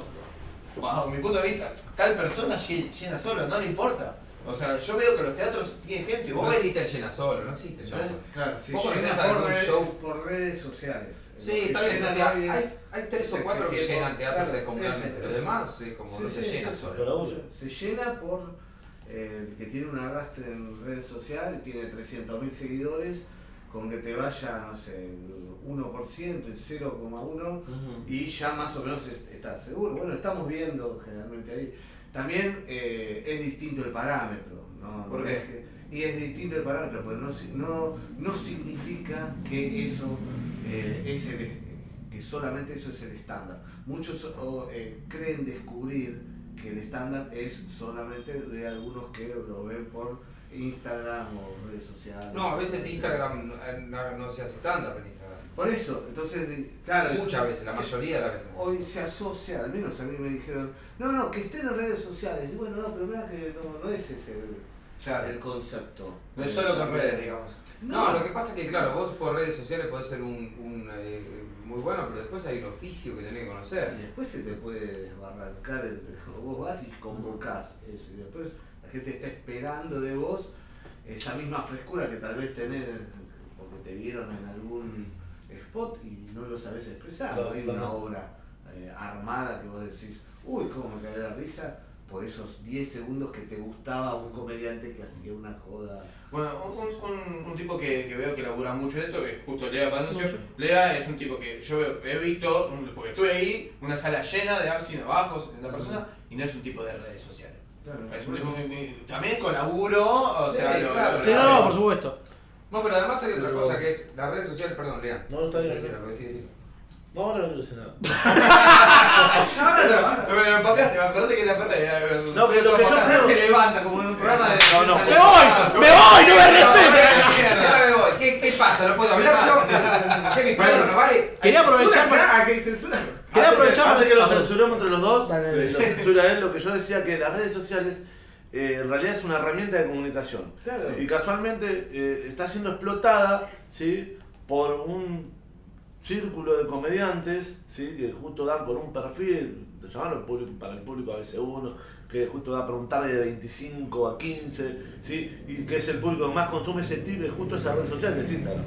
bajo mi punto de vista, tal persona lle- llena solo, no le importa. O sea, yo veo que los teatros tienen gente, vos No ves... existe el llena solo, no existe el llena solo. Claro, Se ¿Vos llena por redes, show? por redes sociales. Sí, está bien, o sea, hay, hay tres o cuatro que llenan teatros claro, descomunalmente, los demás eh, como Sí, no sí, se llena sí, solo. Se llena por eh, el que tiene un arrastre en redes sociales, tiene 300.000 seguidores, con que te vaya, no sé, el 1%, el 0,1%, Ujú. y ya más o menos es- estás seguro. Bueno, estamos viendo generalmente ahí. También eh, es distinto el parámetro, ¿no? ¿Por qué? es que- y es distinto el parámetro, pues no, no, no significa que eso eh, es el, que solamente eso es el estándar. Muchos eh, creen descubrir que el estándar es solamente de algunos que lo ven por Instagram o redes sociales. No, a veces. Instagram no, eh, no- no se hace Instagram. Por eso, entonces, claro. Muchas entonces, veces, la se- mayoría de las veces. Hoy se asocia, al menos a mí me dijeron, no, no, que estén en redes sociales. Y bueno, no, pero mira que no, no es ese el, Claro. el concepto. No es solo con redes, digamos. No, lo que pasa es que, claro, vos por redes sociales podés ser un, un, eh, muy bueno, pero después hay un oficio que tenés que Y conocer. después se te puede desbarrancar, el, vos vas y convocás eso. Y después la gente está esperando de vos esa misma frescura que tal vez tenés porque te vieron en algún spot y no lo sabés expresar. Claro, Hay una obra eh, armada que vos decís, uy, cómo me cae la risa por esos 10 segundos que te gustaba un comediante que hacía una joda. Bueno, un, un- un- tipo que, que veo que labura mucho de esto, que es justo Lea Panuncio. Lea es un tipo que yo veo- he visto, porque estuve ahí, una sala llena de sin abajo, 70 personas, y no es un tipo de redes sociales. Es un tipo que, también con laburo, o Sí, sea, lo- claro. lo- Sí, lo no, no, por supuesto. No, pero además hay otra Pero- cosa que es las redes sociales, perdón, Lean. No, está bien, lo que. No, ahora no quiero decir nada. Pero en el podcast, acordate que la perra era- No, pero lo que yo creo- se levanta como en un programa de. No, no. ¡Me voy! ¡Me voy! ¡No me respeten! Ya me voy. ¿Qué, ¿Qué pasa? ¿No puedo hablar yo? ¿Qué mi palabra no vale? Quería aprovechar para... Ah, que. Quería aprovechar Antes para- que lo Ah, censuremos entre los dos, que lo censura él, lo que yo decía que las redes sociales eh, en realidad es una herramienta de comunicación. Claro. Y casualmente eh, está siendo explotada ¿sí? por un círculo de comediantes ¿sí? que justo dan con un perfil, te llamaron para el público a veces uno, que justo da para un target de 25 a 15, ¿sí? y que es el público que más consume ese tipo, es justo esa red social que es Instagram.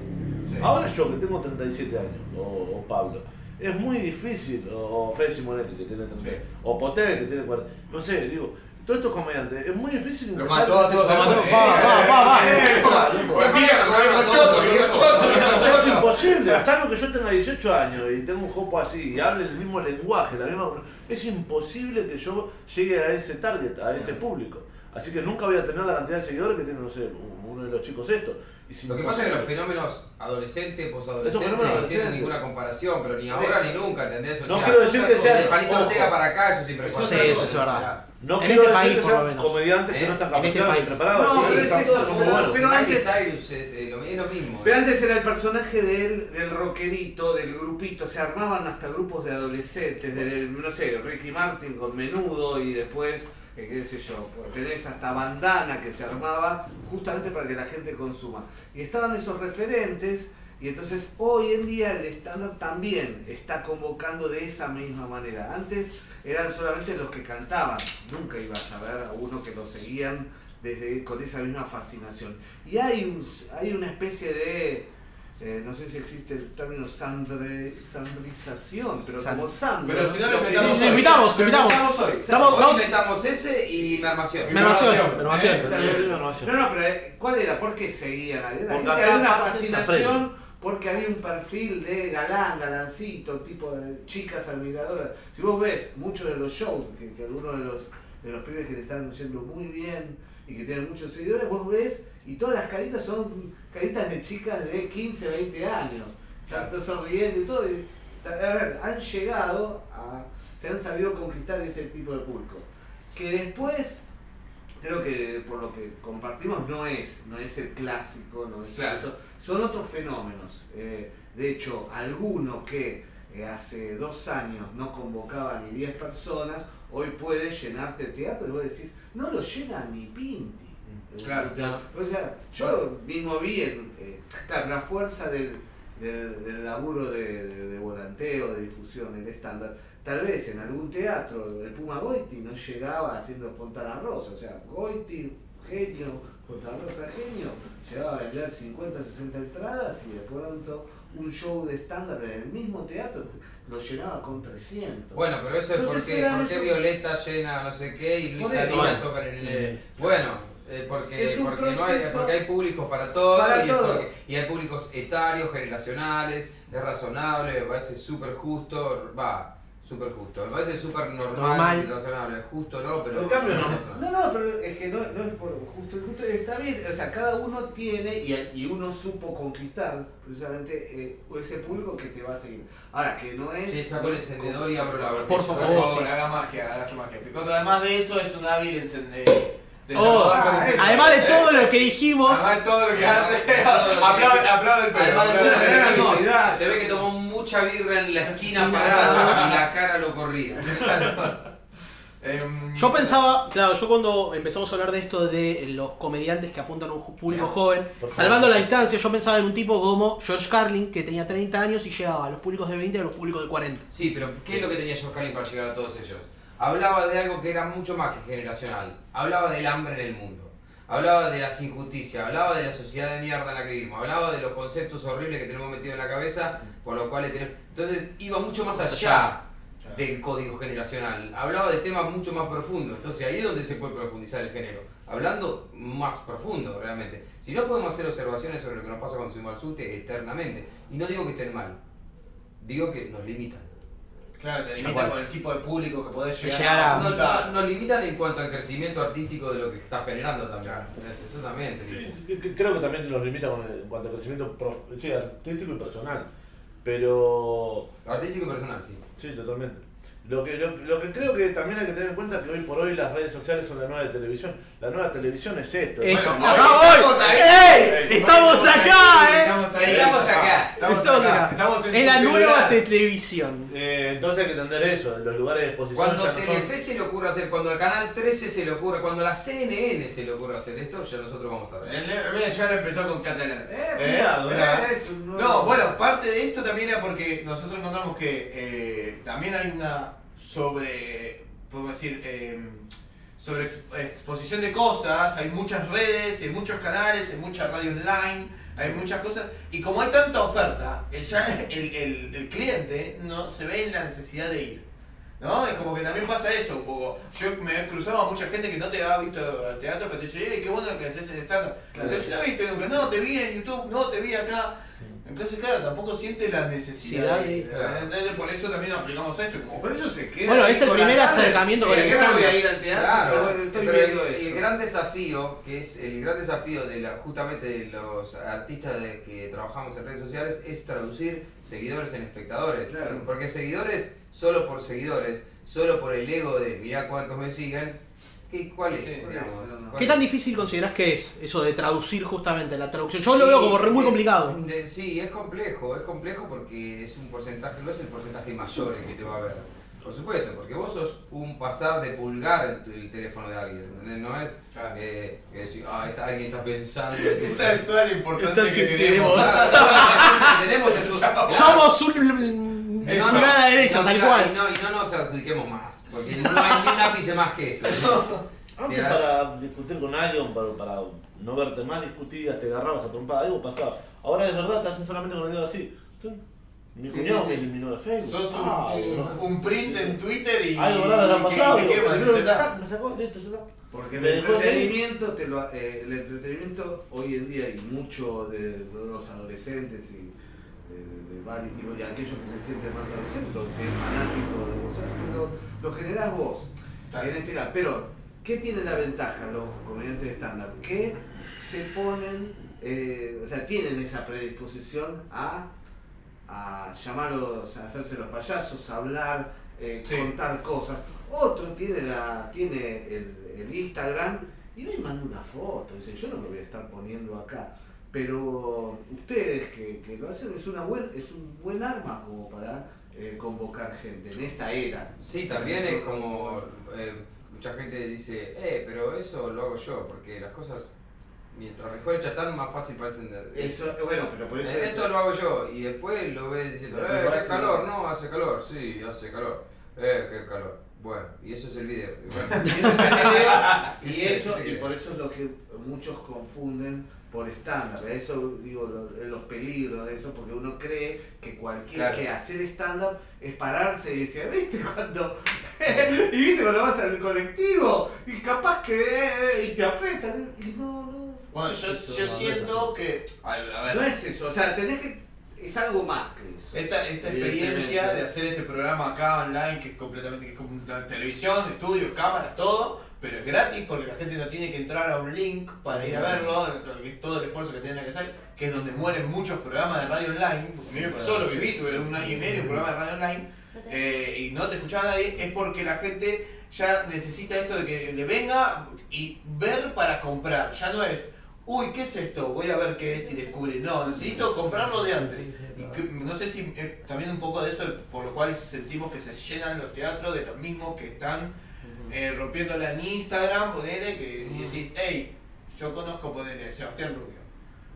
Sí. Ahora yo que tengo 37 años, o, o Pablo, es muy difícil, o, o Fede Simonetti que tiene 30, Sí. o Potel que tiene 40, no sé, digo, todos estos comediantes, es muy difícil Lo mató a todos. Lo mató, Eh, va, va, va, va, eh, eh, Es imposible, salvo que yo tenga 18 años y tenga un jopo así y hable el mismo lenguaje, la misma... Es imposible que yo llegue a ese target, a ese público. Así que nunca voy a tener la cantidad de seguidores que tiene, no sé, uno de los chicos estos. Y si Lo que pasa es que los fenómenos adolescentes, posadolescentes, no tienen adolescentes. ninguna comparación, pero ni ahora ni nunca, ¿entendés? O No sea, quiero decir que sea... Palito ojo, Ortega para acá, eso siempre fue sí, eso es verdad. No En quiero este decir país, que por lo sean menos. comediantes que ¿Eh? no están En este capacitados ni país. preparados. No, sí, pero es esto, pero- buenos. pero Miley antes- Cyrus es, eh, lo, es lo mismo. Pero antes era el personaje del, del rockerito, del grupito, se armaban hasta grupos de adolescentes, desde, el, no sé, Ricky Martin con menudo y después, eh, qué sé yo, pues, tenés hasta bandana que se armaba justamente para que la gente consuma. Y estaban esos referentes y entonces hoy en día el estándar también está convocando de esa misma manera. Antes eran solamente los que cantaban, nunca ibas a ver a uno que lo seguían desde, con esa misma fascinación. Y hay, un, hay una especie de, eh, no sé si existe el término sandre, sandrización, pero San- como sandro. Pero si no lo inventamos hoy. invitamos, Lo invitamos. hoy. Estamos, Hoy vamos... inventamos ese y mermación. Mermación, Mermación. no, no, pero eh, ¿cuál era? ¿Por qué seguían? La Porque gente acá había una fascinación porque había un perfil de galán, galancito, tipo de chicas admiradoras. Si vos ves muchos de los shows, que, que algunos de los, de los pibes que le están yendo muy bien y que tienen muchos seguidores, vos ves y todas las caritas son caritas de chicas de 15, 20 años. Están sonriendo y todo. y- a ver, han llegado a. se han sabido conquistar ese tipo de público. Que después creo que por lo que compartimos no es, no es el clásico, no es Claro. eso, son otros fenómenos. Eh, de hecho, alguno que eh, hace dos años no convocaba ni 10 personas, hoy puede llenarte teatro y vos decís, no lo llena ni Pinti. Mm, Claro, claro. O sea, yo mismo vi en, eh, claro, la fuerza del, del, del laburo de, de- de volanteo, de difusión, el estándar. Tal vez en algún teatro el Puma Goiti no llegaba haciendo Fontana Rosa. O sea, Goiti, genio, Fontana Rosa, genio, llegaba a vender 50, 60 entradas y de pronto un show de estándar en el mismo teatro lo llenaba con 300. Bueno, pero eso es Entonces porque, porque Violeta llena no sé qué y Por Luisa eso. Lina tocan en el... Bueno, eh, porque, porque, no hay, porque hay públicos para todo, Para y, es todo. porque- y hay públicos etarios, generacionales, es razonable, me parece súper justo, va, súper justo, me parece súper normal, razonable, justo no, pero... En cambio, no. No, no, pero es que no, no es por justo, justo está bien, o sea, cada uno tiene y, y uno supo conquistar precisamente eh, ese público que te va a seguir. Ahora, que no es... Sí, saco el encendedor y abro la Por favor. Por favor, haga magia, haga su magia. Picoto, además de eso, es un hábil encendedor. Oh, Ah, además de todo lo que dijimos, Además de todo lo que hace. Aplaude, aplaude el el se ve que tomó mucha birra en la esquina parado y la cara lo corría. Em, yo pensaba, claro, yo cuando empezamos a hablar de esto de los comediantes que apuntan a un público joven, salvando la distancia, yo pensaba en un tipo como George Carlin, que tenía 30 años y llegaba a los públicos de 20 y a los públicos de 40. Sí, pero ¿qué es lo que tenía George Carlin para llegar a todos ellos? Hablaba de algo que era mucho más que generacional. Hablaba del hambre en el mundo. Hablaba de las injusticias, hablaba de la sociedad de mierda en la que vivimos, hablaba de los conceptos horribles que tenemos metidos en la cabeza, por los cuales tenemos... Entonces iba mucho más allá del código generacional, hablaba de temas mucho más profundos, entonces ahí es donde se puede profundizar el género, hablando más profundo realmente. Si no podemos hacer observaciones sobre lo que nos pasa cuando al subte eternamente, y no digo que estén mal, digo que nos limitan. Claro, te limita Bueno. por el tipo de público que podés llegar, Llegar a a- Nos, nos- nos limitan en cuanto al crecimiento artístico de lo que está generando también. Eso también. Sí, Creo que también los limita con el- en cuanto al crecimiento prof- sí, artístico y personal. Pero Artístico y personal, sí. Sí, totalmente. Lo que, lo, lo que creo que también hay que tener en cuenta es que hoy por hoy las redes sociales son la nueva televisión. La nueva televisión es esto. Bueno, ¡Ah, hoy hoy! estamos ahí. ¡Ey! ¡Estamos acá, eh! Estamos ahí. Estamos acá. Estamos Estamos acá. acá. Estamos en Es la nueva televisión. Eh, entonces hay que entender eso, los lugares de exposición Cuando ya no son- Telefe se le ocurre hacer, cuando al Canal 13 se le ocurre, cuando a la CNN se le ocurre hacer esto, ya nosotros vamos a estar. El- Mira, ya empezó con catalán. Eh, Eh, cuidado, eh, es un No, bueno, parte de esto también era porque nosotros encontramos que eh, también hay una sobre, podemos decir, eh, sobre ex- exposición de cosas, hay muchas redes, hay muchos canales, hay mucha radio online, hay muchas cosas, y como hay tanta oferta, eh, ya el, el- el cliente no se ve en la necesidad de ir. ¿No? Es como que también pasa eso un poco. Yo me he cruzado a mucha gente que no te ha visto al teatro, pero te dice, "Ey, qué bueno que haces en stand Claro. Entonces, ¿no viste nunca? No, te vi en YouTube, no, te vi acá. Entonces, claro, tampoco siente la necesidad. Sí, de- claro. Entonces, por eso también aplicamos esto. Como, Por eso se queda. Bueno, es el primer acercamiento con el ¿qué me voy a ir al teatro? Claro, estoy pero viendo el, esto. el gran desafío, que es el gran desafío de la, justamente de los artistas de que trabajamos en redes sociales, es traducir seguidores en espectadores. Claro. Porque seguidores, solo por seguidores, solo por el ego de mirá cuántos me siguen, ¿qué, ¿cuál es? Sí, digamos? no, no. ¿Cuál ¿Qué tan difícil considerás que es eso de traducir justamente la traducción? Yo lo veo como re muy Sí, complicado. de- sí, es complejo, es complejo porque es un porcentaje, no es el porcentaje mayor el que te va a ver. Por supuesto, porque vos sos un pasar de pulgar el, el teléfono de alguien, ¿entendés? No es Claro. eh, que decir, ah, está, alguien está pensando. esa es toda la importancia que tenemos. tenemos- tenemos el Somos un No, no, pulgar a la derecha, no, tal cual. Y no, y no nos adjudiquemos más, porque no hay ni un ápice más que eso. Antes Sí, para discutir con alguien, para, para no verte más, discutías, te agarrabas a trompada, algo pasaba. Ahora es verdad, te hacen solamente con el dedo así. Sí. Mi Sí, cuñado sí, me eliminó de Facebook. Sos un, Ah, un- print en Twitter y. Algo raro le ha y pasado. que- me está. sacó, me sacó, listo, ya está. Porque el entretenimiento, te lo, eh, el entretenimiento hoy en día y mucho de los adolescentes y de, varios, y aquellos que se sienten más adolescentes o que es fanático de vos, lo, lo generás vos. En este caso. Pero, ¿qué tiene la ventaja los comediantes de stand-up? Que se ponen, eh, o sea, tienen esa predisposición a, a llamarlos, a hacerse los payasos, a hablar, eh, Sí. contar cosas. Otro tiene la tiene el, el Instagram y me manda una foto. Dice, yo no me voy a estar poniendo acá. Pero ustedes que, que lo hacen es una buen, es un buen arma como para eh, convocar gente en esta era. Sí, también es como eh, mucha gente dice, eh, pero eso lo hago yo, porque las cosas, mientras mejor el chatán, más fácil parecen de... Eso, bueno, pero por eso, Eh, Eso lo hago yo, y después lo ves diciendo, eh, qué parece calor, bien. no, hace calor, sí, hace calor, eh, qué calor. Bueno, y eso es el video. Y bueno, Y ese es el video, y eso, y por eso es lo que muchos confunden por estándar. Eso digo lo- los peligros de eso, porque uno cree que cualquier Claro. que hacer stand-up es pararse y decir, ¿viste cuando? y viste cuando vas al colectivo y capaz que eh, y te apretan y no, no. Bueno, yo, yo no, no siento que. A, a ver, No es eso, o sea, tenés que es algo más que eso. Esta, esta experiencia de hacer este programa acá online, que es completamente que es como una televisión, estudios, cámaras, todo, pero es gratis porque la gente no tiene que entrar a un link para ir a verlo, que es todo el esfuerzo que tienen que hacer, que es donde mueren muchos programas de radio online, porque a mí me pasó, lo viví, tuve un año y medio un programa de radio online, eh, y no te escuchaba nadie, es porque la gente ya necesita esto de que le venga y ver para comprar, ya no es... Uy, ¿qué es esto? Voy a ver qué es y descubrir. No, necesito comprarlo de antes. Y que- no sé si eh, también un poco de eso, por lo cual sentimos que se llenan los teatros de los mismos que están eh, rompiéndola en Instagram, ponele, que y decís, hey, yo conozco, ponele, Sebastián Rubio.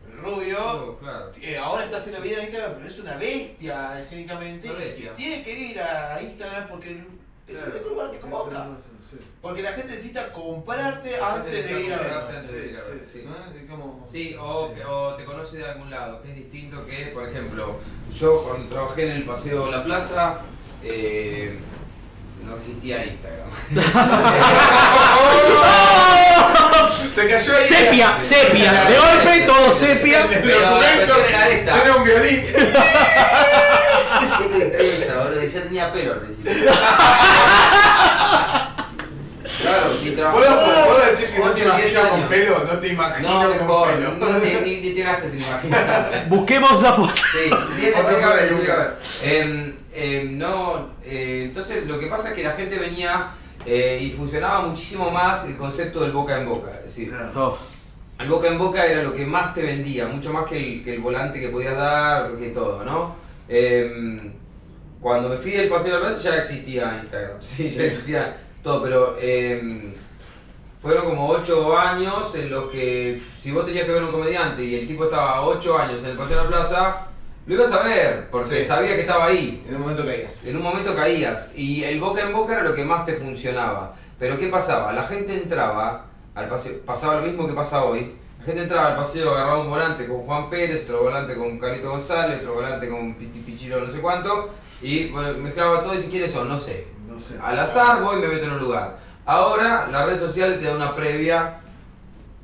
El Rubio no, claro. eh, ahora está haciendo vida en Instagram, pero es una bestia escénicamente. Una y bestia. si tienes que ir a Instagram porque es el único lugar que convoca. Sí. Porque la gente necesita comprarte antes de ir a de ver, sí, sí. ¿No? O, o te conoce de algún lado, que es distinto que, por ejemplo, yo cuando trabajé en el Paseo La Plaza, eh, no existía Instagram. Se cayó ahí. Sepia, sepia. De golpe todo sepia. El Pero la documento cuestión era esta. suena un violín. Ya tenía pelo al principio. claro, y trabajé ¿Puedo, puedo decir que no te imagino con pelo? No te imagino No, con mejor, pelo. no, ni, ni, ni te gastes en imaginar. Busquemos esa foto. Sí, tiene, que. Em, em, no, eh, entonces lo que pasa es que la gente venía eh, y funcionaba muchísimo más el concepto del boca en boca. Es decir, Claro. Oh. el boca en boca era lo que más te vendía, mucho más que el, que el volante que podías dar, que todo, ¿no? Em, cuando me fui del paseo de la plaza ya existía Instagram, sí, ya existía todo, pero fueron como 8 años en los que si vos tenías que ver un comediante y el tipo estaba 8 años en el paseo de la plaza, lo ibas a ver, porque Sí. sabía que estaba ahí. En un momento caías. En un momento caías y el boca en boca era lo que más te funcionaba. Pero ¿qué pasaba? La gente entraba al paseo, pasaba lo mismo que pasa hoy. La gente entraba al paseo, agarraba un volante con Juan Pérez, otro volante con Carlito González, otro volante con Piti Pichilo no sé cuánto, y bueno, mezclaba todo y si quieres son, no sé. No sé. Al azar voy y me meto en un lugar. Ahora la red social te da una previa,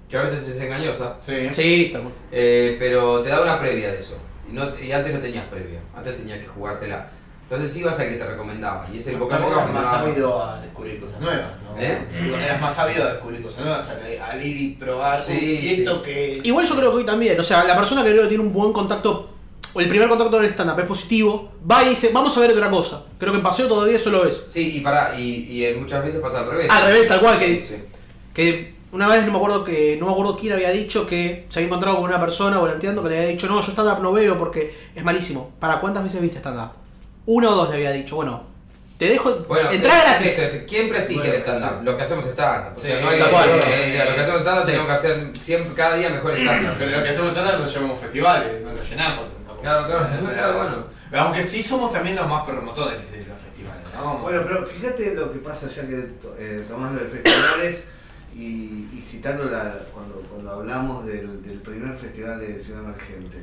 que a veces es engañosa, Sí. Sí, eh, pero te da una previa de eso. Y, no, y antes no tenías previa, antes tenías que jugártela. Entonces ibas al que te recomendaba. Y es el boca a boca eras más sabido a descubrir cosas nuevas, ¿no? ¿Eh? Eras más sabido a descubrir cosas nuevas, al, ir y probar. Sí, y esto sí. que. Igual yo creo que hoy también, o sea, la persona que creo que tiene un buen contacto, el primer contacto con el stand-up es positivo, va y dice, vamos a ver otra cosa. Creo que en paseo todavía eso lo ves. Sí, y, para, y, y en muchas veces pasa al revés. Al revés, tal cual, que, Sí. que una vez no me acuerdo que no me acuerdo quién había dicho que se había encontrado con una persona volanteando que le había dicho, no, yo stand-up no veo porque es malísimo. ¿Para cuántas veces viste stand-up? Una o dos le había dicho, bueno, te dejo, Bueno, entra es- gratis. es eso, ¿Quién prestigia Bueno, el stand-up? sí. Los que hacemos stand-up. O sea, Sí, no hay cual, eh, eh, los que hacemos stand-up Sí. tenemos que hacer siempre, cada día mejor stand-up. Pero lo que hacemos estándar nos llevamos festivales, no nos llenamos. Claro, claro, O sea, claro, bueno. Aunque sí somos también los más promotores de los festivales, ¿no? Bueno, pero fíjate lo que pasa ya que eh, tomando de festivales y, y citando la, cuando, cuando hablamos del, del primer festival de Ciudad Emergente.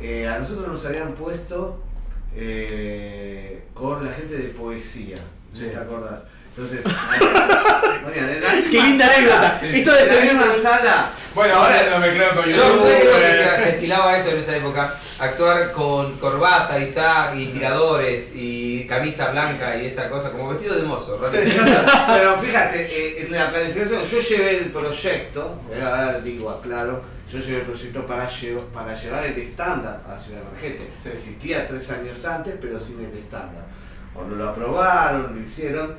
Eh, a nosotros nos habían puesto eh, con la gente de poesía, Sí. ¿te acordás? Entonces, la Qué linda anécdota. Esto de tener misma sala. Bueno, ahora no me creo con Yo YouTube. creo que eh. se, se estilaba eso en esa época, actuar con corbata y sac y tiradores y camisa blanca y esa cosa, como vestido de mozo. Pero fíjate, eh, en la planificación yo llevé el proyecto, eh, ahora digo, aclaro, yo llevé el proyecto para, lle- para llevar el estándar a Ciudad Emergente. Sí. Existía tres años antes, pero sin el estándar. Cuando lo aprobaron, lo hicieron,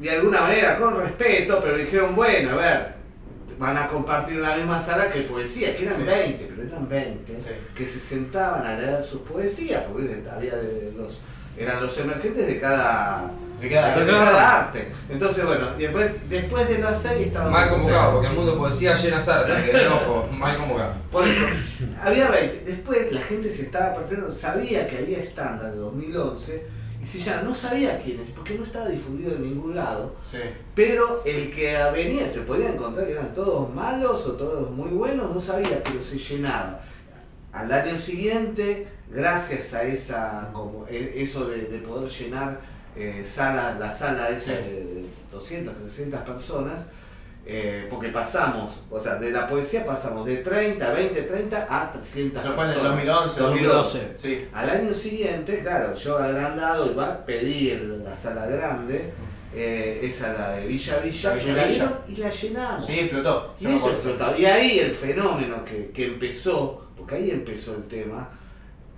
de alguna manera, con respeto, pero dijeron, bueno, a ver, van a compartir la misma sala que poesía, que eran Sí. 20, pero eran 20, Sí. que se sentaban a leer sus poesías, porque había de los, eran los emergentes de cada, De cada- de cada arte. Entonces, bueno, y después, después de las seis estaban. Mal convocado, porque el mundo poesía llena también, eh, ojo, mal convocado. Por eso, había 20. Después la gente se estaba perfilando, sabía que había estándar de 2011 y si ya no sabía quién es, porque no estaba difundido en ningún lado. Sí. Pero el que venía se podía encontrar que eran todos malos o todos muy buenos, no sabía, pero se llenaba. Al año siguiente, gracias a esa como e- eso de, de poder llenar eh, sala, la sala esa Sí. de 200, 300 personas, eh, porque pasamos, o sea, de la poesía pasamos de 30, 20, 30 a 300 Eso fue en el personas. 2011, 2012. Sí. Al año siguiente, claro, yo agrandado iba a pedir la sala grande, eh, esa la de Villa Villa, La Villa la Villa. y la llenamos. Sí, explotó. Y, eso explotó. Y ahí el fenómeno que, que empezó, porque ahí empezó el tema,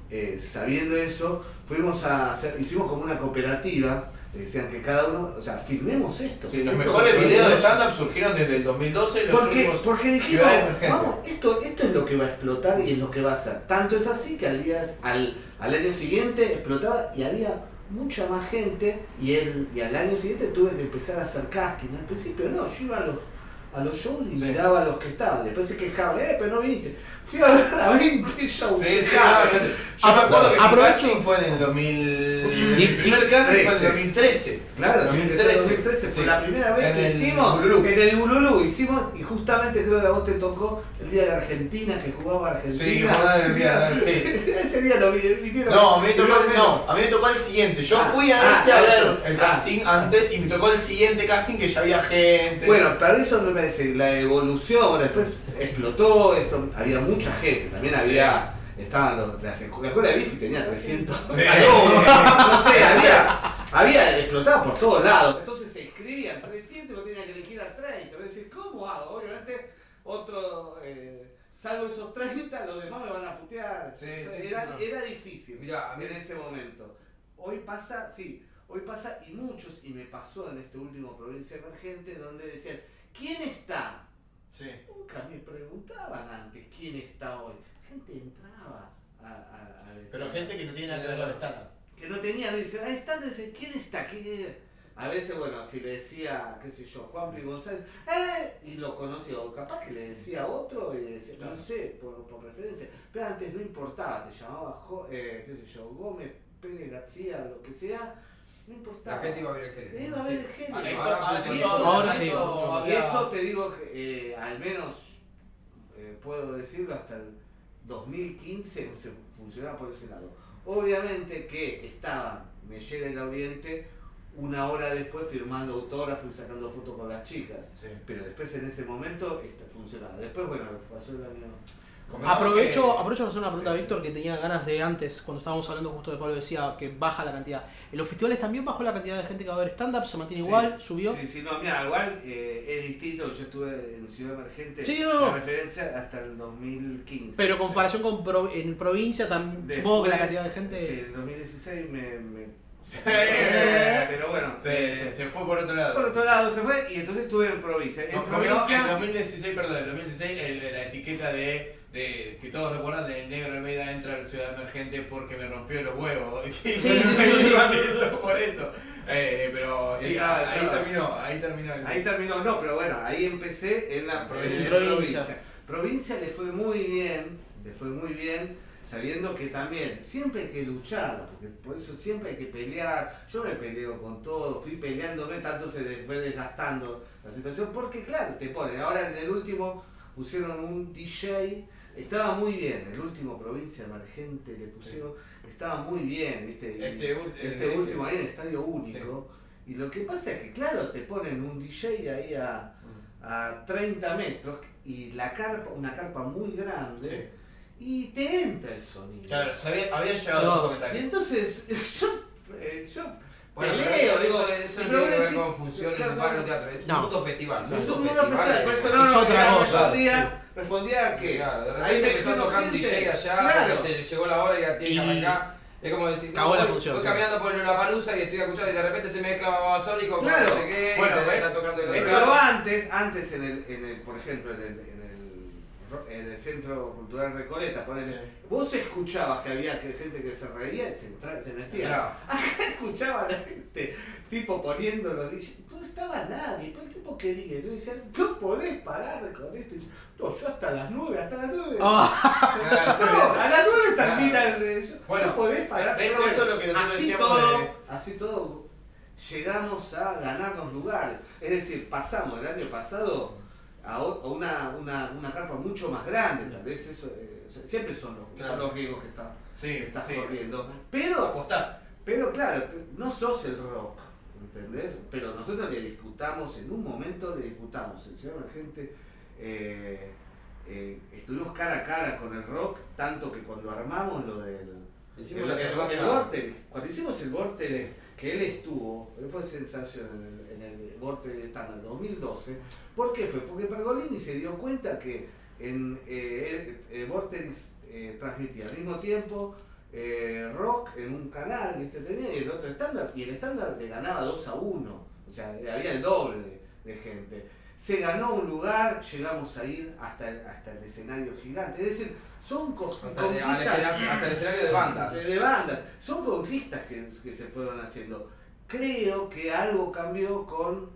eh, sabiendo eso, fuimos a hacer, hicimos como una cooperativa, decían que cada uno, o sea, filmemos esto. Sí, los Esto mejores videos de stand-up surgieron desde el 2012. Los porque, porque dijimos, vamos, esto, esto es lo que va a explotar y es lo que va a hacer. Tanto es así que al, día, al, al año siguiente explotaba y había mucha más gente y, el, y al año siguiente tuve que empezar a hacer casting. Al principio no, yo iba a los, a los shows y Sí. miraba a los que estaban. Después se quejaban, eh, pero no viniste. Fui a ver a 20 shows. Sí, sí, no, yo me acuerdo que mi Aprovecho- casting fue en el 2000. Diez- El primer casting fue en el 13. 2013. Claro, tiene que ser 2013. 2013 fue Sí. la primera vez En que el hicimos Bululú. en el Bululú. Hicimos, y justamente creo que a vos te tocó el día de Argentina, que jugaba Argentina. Sí, día. Ese día lo vi, vinieron. No, a mí me tocó, no, a mí me tocó el siguiente. Yo Ah, fui a ah, ese a ver el Ah. casting antes y me tocó el siguiente casting que ya había gente. Bueno, para eso me parece la evolución, bueno, después explotó, esto, había mucha gente, también había, estaban los, las la escuela de bici tenía 300 Sí. alumnos, no sé, había, había explotado por todos lados, entonces se inscribían 300 y vos tenías que elegir a 30, vos decís, ¿cómo hago? Obviamente, otro, eh, salvo esos 30, los demás me van a putear, Sí, O sea, sí, era, sí, no. era difícil Mirá, en ese momento. Hoy pasa, sí, hoy pasa y muchos, y me pasó en este último provincia emergente, donde decían, ¿quién está? Sí. Nunca me preguntaban antes quién está hoy. Gente entraba a, a, Pero gente que no tiene nada que ver con stand-up. que no tenía, le dicen, ahí está, dice, ¿quién está? ¿Qué? A veces, bueno, si le decía, qué sé yo, Juan P. González, ¡eh! y lo conocía, o capaz que le decía otro, y le decía, no sé, por, por referencia, pero antes no importaba, te llamaba, Jo- eh, qué sé yo, Gómez, Pérez García, lo que sea, no importaba. La gente iba a ver el género. Iba a ver el género. Ah, eso, ah, eso- ahora eso sí. había- Eso te digo, que, eh, al menos eh, puedo decirlo, hasta el 2015 se funcionaba por ese lado. Obviamente que estaba Meyer en el Oriente una hora después firmando autógrafos y sacando fotos con las chicas. Sí. Pero después en ese momento este, funcionaba. Después, bueno, pasó el año. Aprovecho, que- aprovecho para hacer una pregunta a Víctor que tenía ganas de antes, cuando estábamos hablando justo de Pablo, decía que baja la cantidad. ¿En los festivales también bajó la cantidad de gente que va a ver stand-up? ¿Se mantiene Sí, igual? ¿Subió? Sí, sí, no, mira, igual eh, es distinto. Yo estuve en Ciudad Emergente, Sí, no. la referencia hasta el 2015. Pero en comparación con pro- en provincia, también supongo que la cantidad de gente... Sí, en 2016 me. me pero bueno, Se, se fue por otro lado. por otro lado se fue y entonces estuve en provincia. En No, provincia. en 2016, perdón, en 2016 el- la etiqueta de, de que todos recuerdan de Negro Almeida entra la ciudad emergente porque me rompió los huevos. Sí, eso por eso. Eh, pero sí, Entraba, ahí terminó, ahí terminó el Ahí terminó, no, pero bueno, ahí empecé en la En provincia. provincia. provincia. Provincia le fue muy bien, le fue muy bien, sabiendo que también siempre hay que luchar, porque por eso siempre hay que pelear. Yo me peleo con todo, fui peleándome, tanto se fue desgastando la situación, porque claro, te ponen. Ahora en el último pusieron un DJ, estaba muy bien, el último provincia emergente le pusieron, estaba muy bien, ¿viste? Este, ul- este este- último ahí en el estadio único. Y lo que pasa es que, claro, te ponen un DJ ahí a, a 30 metros y la carpa, una carpa muy grande y te entra el sonido. Claro, se había, había llegado No, Y entonces yo, eh, yo Bueno, pero eso, digo, eso, no tiene que ver con función en claro, claro, teatro, es No. un mundo festival. Es un mundo festival, por eso no, Es no, otra cosa, respondía, respondía que Claro, de ahí repente empezó a tocar un DJ allá, claro, se llegó la hora y ya tiene que arrancar. Es como decir, Cagó no, la voy, función, voy sí. caminando por la palusa y estoy escuchando y de repente se mezcla babasónico con Claro. no sé qué, Bueno, y está tocando el Pero antes, antes en el, en el, por ejemplo, en el, en el, en el Centro Cultural Recoleta, ponele, Sí. vos escuchabas que había gente que se reía y se, metía. Claro. Acá escuchaba a la gente, tipo poniendo los DJs, no estaba nadie, pero el tipo que diga, no decía, no podés parar con esto. No, yo hasta las 9, hasta las 9. Ah, No, a las 9 termina Claro. el. Bueno, no podés parar. ¿ves Pero esto bueno, lo que nosotros así decíamos todo, de- así todo, llegamos a ganarnos lugares. Es decir, pasamos el año pasado a, una, una, una carpa mucho más grande. Tal vez eso. eh, o sea, siempre son los, Claro. son los riesgos que, está- Sí, que estás sí. corriendo. Pero Apostás. pero claro, no sos el rock, ¿entendés? Pero nosotros le disputamos, en un momento le disputamos, en Ciudad Emergente, eh, eh, estuvimos cara a cara con el rock, tanto que cuando armamos lo del... Hicimos el, la el- Vortex, cuando hicimos el Vortex, que él estuvo, él fue sensación en el, en el Vortex de en 2012, ¿por qué fue? Porque Pergolini se dio cuenta que en eh, el- el Vortex eh, transmitía al mismo tiempo eh, rock en un canal, ¿viste? Tenía y el otro estándar, y el estándar le ganaba 2 a 1, o sea, había el doble de gente. Se ganó un lugar, llegamos a ir hasta el, hasta el escenario gigante, es decir, son co- Hasta, el- conquistas hasta el escenario de bandas. de, de bandas. Son conquistas que, que se fueron haciendo. Creo que algo cambió con,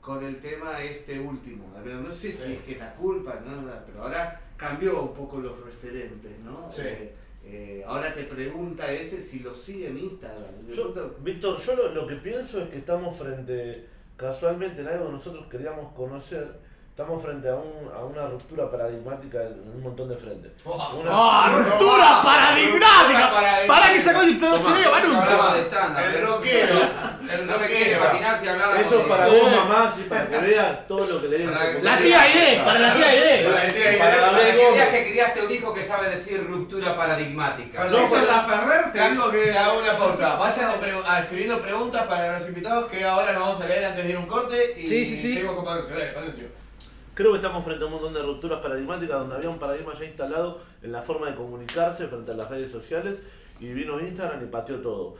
con el tema este último. Pero no sé si es que es la culpa, ¿no? pero ahora cambió un poco los referentes, ¿no? Sí. Eh, eh, ahora te pregunta ese si lo sigue en Instagram. Yo, Víctor, yo lo, lo que pienso es que estamos frente, casualmente en algo que nosotros queríamos conocer, estamos frente a, un, a una ruptura paradigmática en un montón de frentes. Una- ¡Ah, ruptura paradigmática! Para que sacó el introduccionario Tomá. anuncio. Pero- rockero. No me quiero rockero. imaginar si hablara Eso con- para vos, mamá, sí, para que veas todo lo que le digo. Para- La tía Irene, para la tía Irene. Para la tía. Para que veas Gómez. que criaste un hijo que sabe decir ruptura paradigmática. Perdón, Esa es la Ferrer, te digo que. Te hago una pausa. Vayan escribiendo preguntas para los invitados que ahora las vamos a leer antes de ir a un corte. Y Sí, sí, sí. Seguimos con Patricio. Dale, Patricio. Creo que estamos frente a un montón de rupturas paradigmáticas donde había un paradigma ya instalado en la forma de comunicarse frente a las redes sociales y vino Instagram y pateó todo.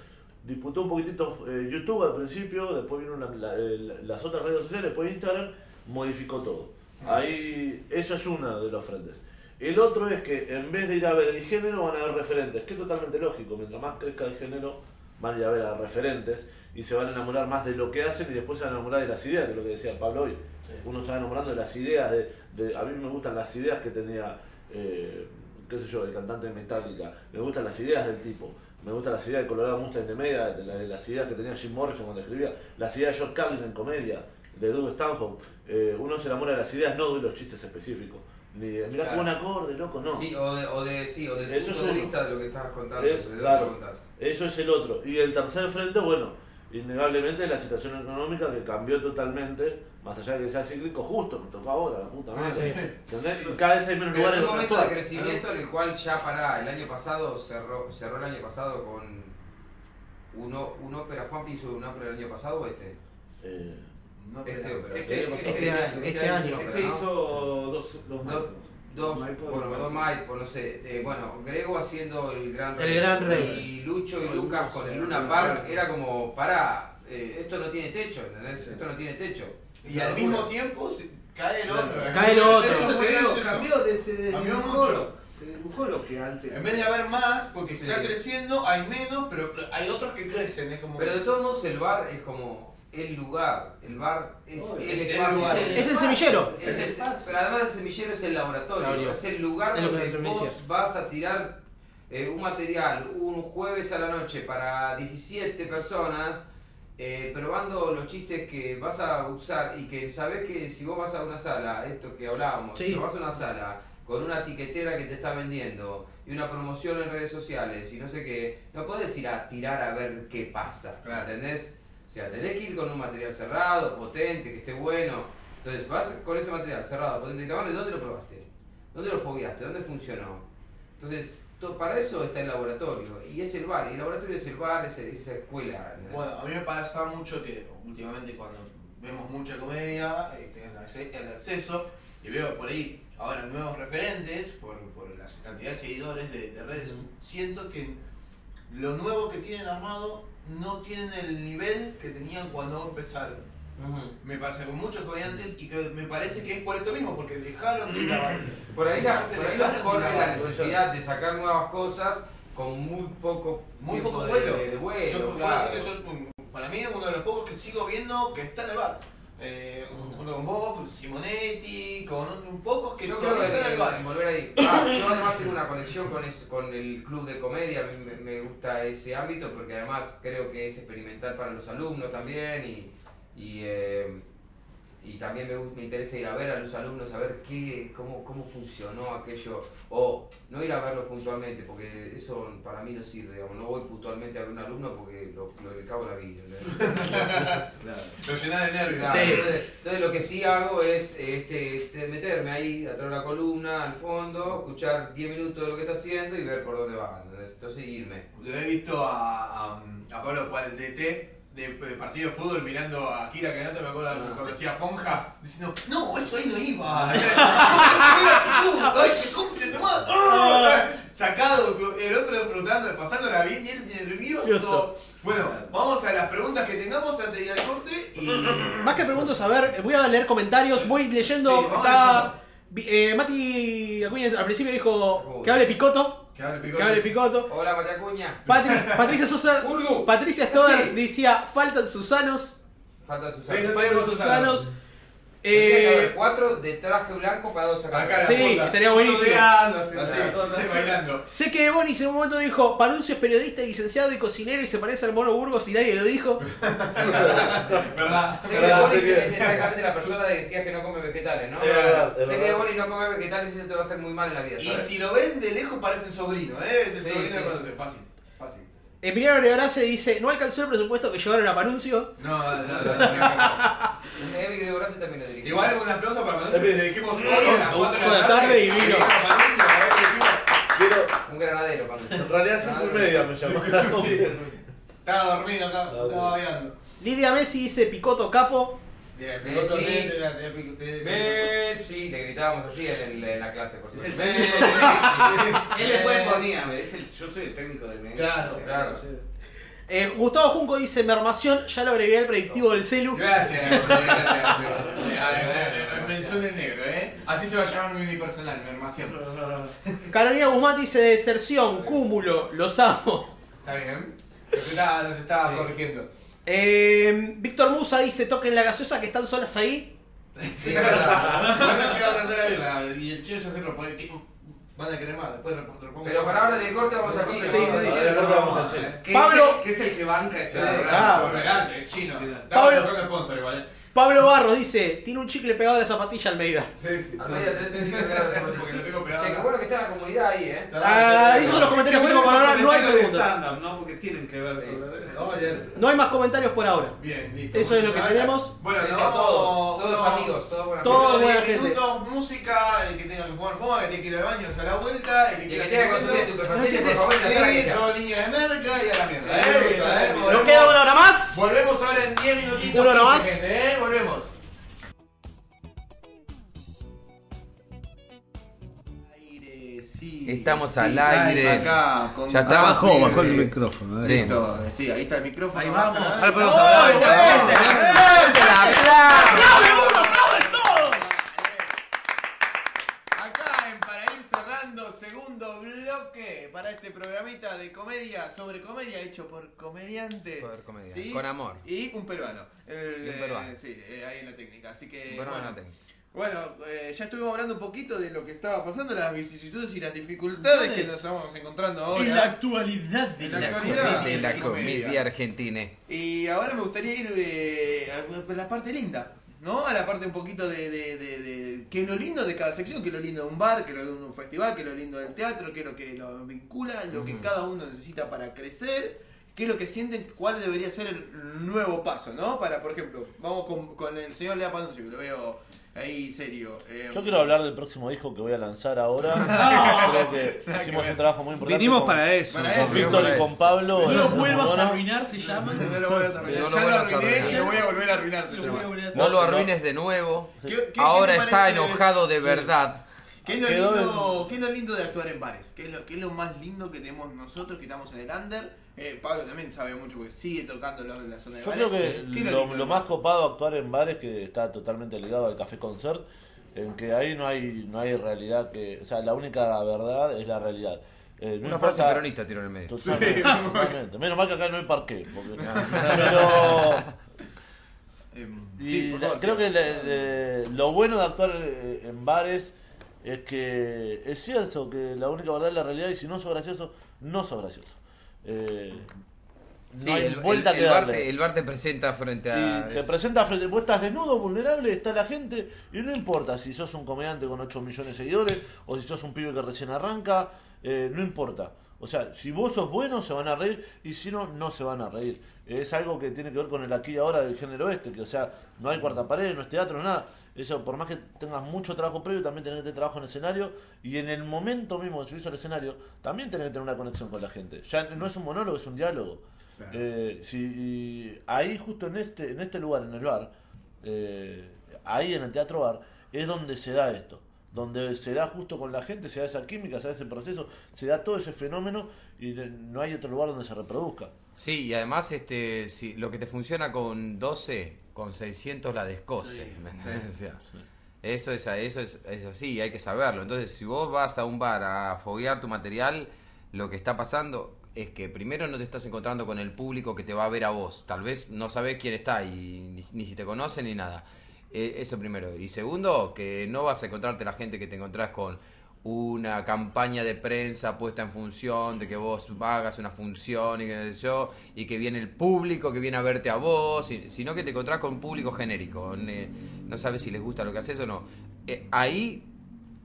Disputó un poquitito eh, YouTube al principio, después vino la- la- las otras redes sociales, después Instagram, modificó todo. Ahí, eso es uno de los frentes. El otro es que en vez de ir a ver el género van a ver referentes, que es totalmente lógico, mientras más crezca el género van a ir a ver a referentes y se van a enamorar más de lo que hacen y después se van a enamorar de las ideas, que es lo que decía Pablo hoy. Uno se va enamorando de las ideas, de, de- a mí me gustan las ideas que tenía, eh, qué sé yo, el cantante de Metallica, me gustan las ideas del tipo, me gustan las ideas de Colorado Mustang de Media, de, la- de las ideas que tenía Jim Morrison cuando escribía, las ideas de George Carlin en comedia, de Doug Stanhope, Eh, uno se enamora de las ideas, no de los chistes específicos. Ni de, mirá qué Claro. buen acorde, loco, no. Sí, o, de, o, de, sí, o del Eso punto es de vista de lo que estabas contando. Es- que claro. contás. Eso es el otro. Y el tercer frente, bueno, innegablemente la situación económica que cambió totalmente, más allá de que sea cíclico, justo, me tocó ahora, la puta madre. ¿Entendés? Y cada vez hay menos Pero lugares un momento de crecimiento en el cual ya para el año pasado cerró, cerró el año pasado con uno, un ópera, Juan hizo un ópera el año pasado o este? Eh, No, Este ópera. Este, Este este, año, este, este año. es un ópera, este ¿no? hizo dos, dos Dos, Maipo. dos, Maipo, bueno, dos. Maipo, no sé. eh, bueno, Grego haciendo el Gran El Gran Rex. Y Lucho y Lucas con el Luna Park Park. era como, pará, eh, esto no tiene techo, ¿entendés? Sí. Esto no tiene techo. Y al mismo tiempo se- cae el otro. Cae el otro. Eso te digo, cambió, de- se Cambió dibujó mucho. lo- Se dibujó lo que antes. En vez de haber más, porque Sí. está creciendo, hay menos, pero hay otros que crecen. Es como. Pero de todos modos el bar es como el lugar. El bar es Oh, el es el espacio. lugar. Es el semillero. Es el- pero además del semillero es el laboratorio, es el lugar donde te vos vas a tirar eh, un material un jueves a la noche para 17 personas, eh, probando los chistes que vas a usar y que sabés que si vos vas a una sala, esto que hablábamos, Sí. si vas a una sala con una etiquetera que te está vendiendo y una promoción en redes sociales y no sé qué, no podés ir a tirar a ver qué pasa, Claro. ¿entendés? O sea, tenés que ir con un material cerrado, potente, que esté bueno. Entonces vas con ese material cerrado, potente y ¿dónde lo probaste? ¿Dónde lo fogueaste? ¿Dónde funcionó? Entonces, to- para eso está el laboratorio. Y es el bar. Y el laboratorio es el bar, es el- esa escuela. Bueno, a mí me pasa mucho que últimamente cuando vemos mucha comedia, eh, el acceso y veo por ahí ahora nuevos referentes por, por la cantidad de seguidores de, de redes. Siento que lo nuevo que tienen armado no tienen el nivel que tenían cuando empezaron. Me pasa con muchos comediantes y que me parece que es por esto mismo, porque dejaron de grabar. Por ahí, la, por ahí los corre la necesidad de sacar nuevas cosas con muy poco Muy poco de, vuelo. de- de vuelo, Yo puedo claro. decir que sos para mí uno de los pocos que sigo viendo que está en el bar. Eh, junto con vos, con Simonetti, con un poco que yo creo que el bar. en volver ahí. Ah, yo además tengo una conexión con, es- con el club de comedia, me, me gusta ese ámbito porque además creo que es experimental para los alumnos también y, y, eh, y también me, me interesa ir a ver a los alumnos, a ver qué, cómo, cómo funcionó aquello, o no ir a verlos puntualmente porque eso para mí no sirve, digamos, no voy puntualmente a ver un alumno porque lo, lo le cago la vida. Lo llena de nervios. Claro, Sí. entonces, entonces lo que sí hago es este, este, meterme ahí, atrás de una columna, al fondo, escuchar 10 minutos de lo que está haciendo y ver por dónde va. ¿entendés? Entonces irme. Lo he visto a, a, a Pablo Cualdete de, de partido de fútbol mirando a Kira Canata, me acuerdo Ah. cuando decía Ponja, diciendo, no, eso ahí no iba. Era actitud, ay, que. Ah. Sacado, el otro disfrutando, pasándola bien él nervioso. Bueno, vamos a las preguntas que tengamos antes de ir al corte y... Más que pregunto saber, voy a leer comentarios, voy leyendo. Sí, está. eh, Mati Acuña al principio dijo que hable Picoto. Que hable Que hable Picoto. Hola, María Cuña. Patri- Patricia Sosa. Urdu. Patricia Sí. decía: faltan Susanos. Falta Sí, Susana. Faltan Susanos. Eh, cuatro de traje blanco para dos acá. Acá. sí, puta. estaría buenísimo. Así, Así, bailando. Sé que Bonis en un momento dijo, Panuncio es periodista, licenciado y cocinero y se parece al mono Burgos y nadie lo dijo. ¿Verdad? Sé que que- es exactamente la persona que decías que no come vegetales, ¿no? Sí, verdad, sé que. Boris no come vegetales y eso te va a hacer muy mal en la vida, Y si lo ven de lejos parecen sobrino, ¿eh? Es el Sí, sobrino sí, de. Fácil, fácil. Emiliano Gregorace dice, no alcanzó el presupuesto que llevaron a Panuncio. No, no, no, no, no. Emi Gregorace también lo dirigió. Igual un aplauso para que le dijimos hoy a las 4 de la tarde y vino. Un granadero, Pando. en realidad cinco y media me llamaron. Sí. Estaba dormido acá, estaba bailando. Lidia Messi dice Picoto Capo. Bien, Messi. Messi, le gritábamos así en, el- en la clase, por el Messi. Él después ponía, es el, yo soy el técnico de Messi. Claro, claro. Eh, Gustavo Junco dice Mermación, ya lo agregué al predictivo del celu. Gracias, gracias. gracias. Mención del negro, ¿eh? Así se va a llamar mi unipersonal, mi armación. Carolina Guzmán dice deserción, cúmulo, los amo. Está bien. Nos estaba, nos estaba Sí. corrigiendo. Eh, Víctor Musa dice toquen la gaseosa que están solas ahí. Sí. Y el chino ya se lo pone. ¿qué? Van a querer más, después repongo. Pero para ahora en el corte vamos al Sí, chino. sí, sí, sí. Ahora vamos al chino. Que Pablo- que es el que banca ese. Adelante, el chino. Sí. Estamos Pablo- ¿eh? Pablo Barros dice, tiene un chicle pegado a la zapatilla Almeida. Sí, sí. Almeida, tenés un chicle pegado a la zapatilla. Porque lo tengo pegado. Che, qué bueno que está la comunidad ahí, eh. Ah, esos son los comentarios que tengo por ahora, no hay preguntas. ¿no? Porque tienen que ver con la No, hay más comentarios por ahora. Bien, listo. Eso es lo que tenemos. Bueno, a todos, todos amigos, todos buenas Todos unos buena 10 gente. minutos, música, el que tenga que fumar fuma, el que tiene que ir al baño se da la vuelta, el que Y quiera que que consumir estupefacientes, no por favor, que dos líneas de merca y a la mierda. ¿eh? ¿eh? Nos queda una hora más. Volvemos ahora en 10 minutitos. Una hora 15, más. Volvemos. Sí, Estamos sí, al aire. Acá, con Ya está. Bajó, Sí, bajó el micrófono. eh. Sí. Listo, sí, ahí está el micrófono. Ahí vamos. podemos ¡Oh, hablar. bueno! Acá en Para ir cerrando, segundo bloque para este programita de comedia sobre comedia hecho por comediantes. Por comedia, con amor. Y un peruano. El, Y un peruano. eh, sí, eh, ahí en la técnica. Así que. Bueno, bueno, no tengo. bueno, eh, ya estuvimos hablando un poquito de lo que estaba pasando, las vicisitudes y las dificultades que nos vamos encontrando ahora. En la actualidad de En la, la actualidad. comedia. comedia, la comedia comedia. argentina. Y ahora me gustaría ir eh, a la parte linda, ¿no? A la parte un poquito de, de, de, de- qué es lo lindo de cada sección, qué es lo lindo de un bar, qué es lo lindo de un festival, qué es lo lindo del teatro, qué es lo que lo vincula, lo que cada uno necesita para crecer, qué es lo que sienten, cuál debería ser el nuevo paso, ¿no? Para, por ejemplo, vamos con, con el señor Lea Panuncio, que lo veo ahí serio. Eh, Yo quiero hablar del próximo disco que voy a lanzar ahora. Creo que Nada que hicimos un trabajo muy importante. Vinimos con- para eso. Para con eso. Víctor para y con eso. Pablo. No lo vuelvas a arruinar, se llama. No lo vuelvas a arruinar. Sí, no lo ya lo arruiné y lo voy a volver a arruinar. se llama. No lo arruines de nuevo. ¿Qué- qué- qué Ahora está enojado de Sí. verdad. ¿Qué es, lo lindo, ¿Qué es lo lindo de actuar en bares? ¿Qué es lo, qué es lo más lindo que tenemos nosotros que estamos en el under? Eh, Pablo también sabe mucho porque sigue tocando en la zona de Yo bares. creo que ¿Qué es lo, más copado de actuar en bares que está totalmente ligado al café concert, en que ahí no hay no hay realidad que, o sea, la única verdad es la realidad. Eh, no Una frase peronista tiró en el medio. Totalmente, totalmente. Menos mal que acá no hay parqué. Porque, pero Em, y sí, la- favor, creo sí. que le- le- lo bueno de actuar eh, en bares es que es cierto que la única verdad es la realidad y si no sos gracioso, no sos gracioso. Eh, no Sí, el, vuelta el- que el bar te, el bar te presenta frente a. Y te es- presenta frente, vos estás desnudo, vulnerable, está la gente, y no importa si sos un comediante con 8 millones de seguidores o si sos un pibe que recién arranca, eh, no importa. O sea, si vos sos bueno, se van a reír, y si no, no se van a reír. Es algo que tiene que ver con el aquí y ahora del género este, que o sea, no hay cuarta pared, no es teatro, nada. Eso, por más que tengas mucho trabajo previo, también tenés que tener trabajo en escenario, y en el momento mismo de subirse al escenario, también tenés que tener una conexión con la gente. Ya no es un monólogo, es un diálogo. Eh, si, ahí justo en este, en este lugar, en el bar, eh, ahí en el teatro bar, es donde se da esto. Donde se da justo con la gente, se da esa química, se da ese proceso, se da todo ese fenómeno y no hay otro lugar donde se reproduzca. Sí, y además este, si, lo que te funciona con 12, con 600 la descose. ¿me Eso, es, eso es, es así, hay que saberlo. Entonces, si vos vas a un bar a foguear tu material, lo que está pasando, es que primero no te estás encontrando con el público que te va a ver a vos. Tal vez no sabes quién está y ni, ni si te conoce ni nada. Eh, eso primero. Y segundo, que no vas a encontrarte la gente que te encontrás con una campaña de prensa puesta en función de que vos hagas una función y que no sé yo, y que viene el público que viene a verte a vos, sino que te encontrás con un público genérico. Ne- No sabes si les gusta lo que haces o no. Eh, ahí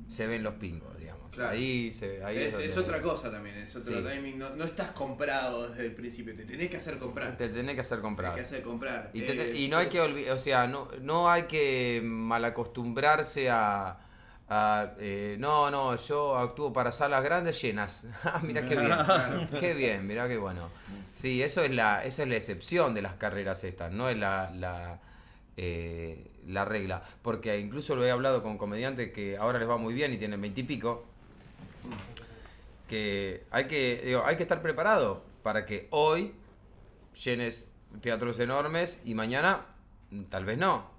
se ven los pingos, digamos. Claro. Ahí, se, ahí Es, otra cosa también, es otro Sí. timing. No, no estás comprado desde el principio, te tenés que hacer comprar. Te tenés que hacer Tenés comprar. que hacer comprar. Y, te- Eh, y no hay que olvidar, o sea, no, no hay que malacostumbrarse a, eh, no, no, yo actúo para salas grandes llenas. Ah, mirá qué bien, qué bien, mirá qué bueno. Sí, eso es la, esa es la excepción de las carreras estas, no es la, la, eh, la regla. Porque incluso lo he hablado con comediantes que ahora les va muy bien y tienen veintipico, que hay que, digo, hay que estar preparado para que hoy llenes teatros enormes y mañana mm, tal vez no.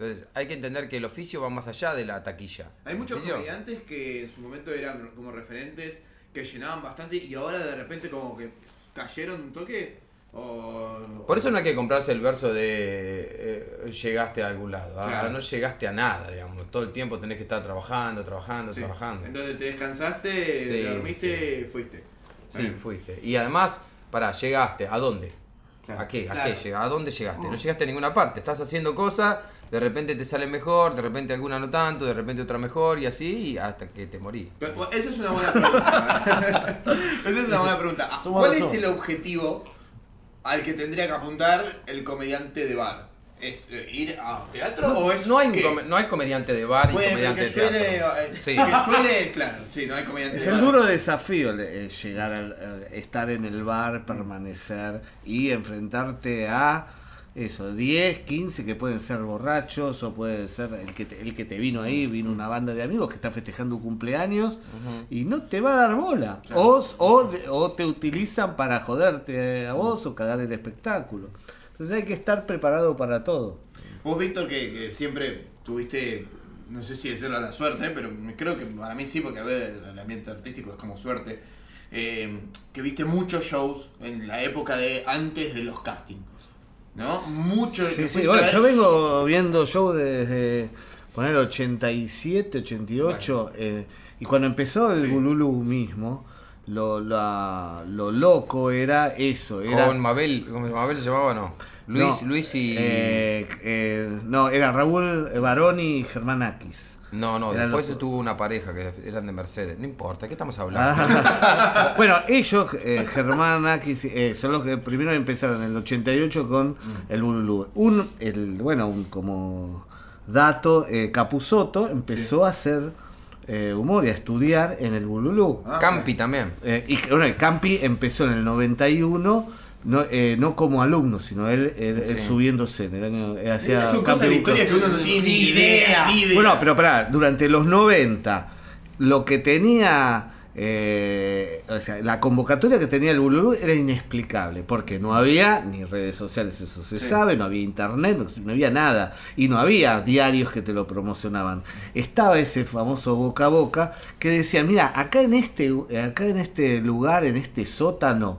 Entonces hay que entender que el oficio va más allá de la taquilla. Hay muchos comediantes que en su momento eran como referentes, que llenaban bastante y ahora de repente como que cayeron un toque. O... Por eso no hay que comprarse el verso de eh, llegaste a algún lado. ah. No llegaste a nada, digamos. Todo el tiempo tenés que estar trabajando, trabajando, Sí. trabajando. Entonces te descansaste, Sí, te dormiste, fuiste. Sí, fuiste. Y además, pará, llegaste. ¿A dónde? ¿A qué? ¿A Claro. qué llega? ¿A dónde llegaste? No llegaste a ninguna parte. Estás haciendo cosas, de repente te sale mejor, de repente alguna no tanto, de repente otra mejor y así y hasta que te morís. Pero, bueno, esa es una buena pregunta. esa es una buena pregunta. ¿Cuál es el objetivo al que tendría que apuntar el comediante de bar? ¿Es eh, ir a teatro No, o es no hay, no hay comediante de bar y comediante que de suele, teatro. eh, Sí. que suele, claro, sí, no hay comediante Es de el bar. duro desafío eh, llegar al eh, estar en el bar, permanecer y enfrentarte a eso, 10, 15 que pueden ser borrachos o puede ser el que te, el que te vino ahí, vino una banda de amigos que está festejando un cumpleaños y no te va a dar bola. O, o, de- o te utilizan para joderte a vos o cagar el espectáculo. Entonces hay que estar preparado para todo. Vos, Víctor, que, que siempre tuviste, no sé si decirlo a la suerte, eh, pero creo que para mí sí, porque a ver, el, ambiente artístico es como suerte, eh, que viste muchos shows en la época de antes de los castings, ¿no? Muchos. Sí, sí, bueno, yo vengo viendo show desde poner 87, 88, eh, y cuando empezó el Sí. Bululu mismo, lo, la- lo loco era eso, era... Con Mabel, ¿cómo Mabel se llamaba o no? Luis, no, Luis y. eh, eh, no, era Raúl Baroni y Germán Aquis. no, no, eran después los- tuvo una pareja que eran de Mercedes. No importa, ¿qué estamos hablando? Ah, bueno, ellos, eh, Germán Aquis, eh, son los que primero empezaron en el 88 con el Bululú. Un, el, bueno, un, como dato, eh, Capusoto empezó a hacer eh, humor y a estudiar en el Bululú. Ah, Campi también. Eh, y bueno, Campi empezó en el 91, no, eh, no como alumno, sino él, él- él Sí. subiéndose en el año. eh, hacía Son Campi cosas de historia que uno no tiene ni idea. idea. Bueno, pero pará, durante los 90, lo que tenía, eh, o sea, la convocatoria que tenía el Bululú era inexplicable, porque no había ni redes sociales, eso se Sí. sabe, no había internet, no, no había nada, y no había diarios que te lo promocionaban. Estaba ese famoso boca a boca que decían, mira, acá en este, acá en este lugar, en este sótano,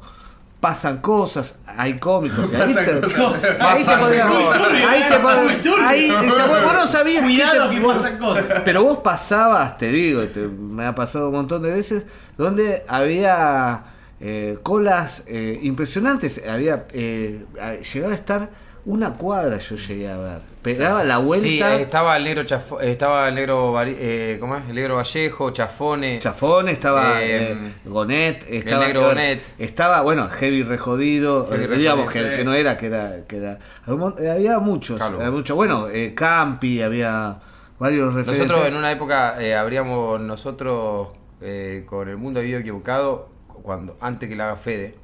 pasan cosas, hay cómicos, y ahí te, cosas. ahí te cosas. ahí te podías- ahí, vos no sabías Cuidado te- que vos- pasan cosas. pero vos pasabas, te digo, te- me ha pasado un montón de veces, donde había eh, colas eh, impresionantes. Había eh, llegaba a estar una cuadra, yo llegué a ver. Pegaba la Sí, vuelta. eh, estaba el negro Chafo- eh, estaba el negro eh, ¿cómo es? El negro Vallejo, Chafone. Chafón, estaba Eh, eh, Gonet, estaba negro Gonet. estaba, bueno, Heavy Rejodido, Heavy eh, digamos que, sí. que no era, que era, que era, eh, había muchos, Calvo. había muchos, bueno, eh, Campi, había varios referentes. Nosotros en una época eh, habríamos nosotros eh, con el mundo vivido equivocado cuando antes que la haga Fede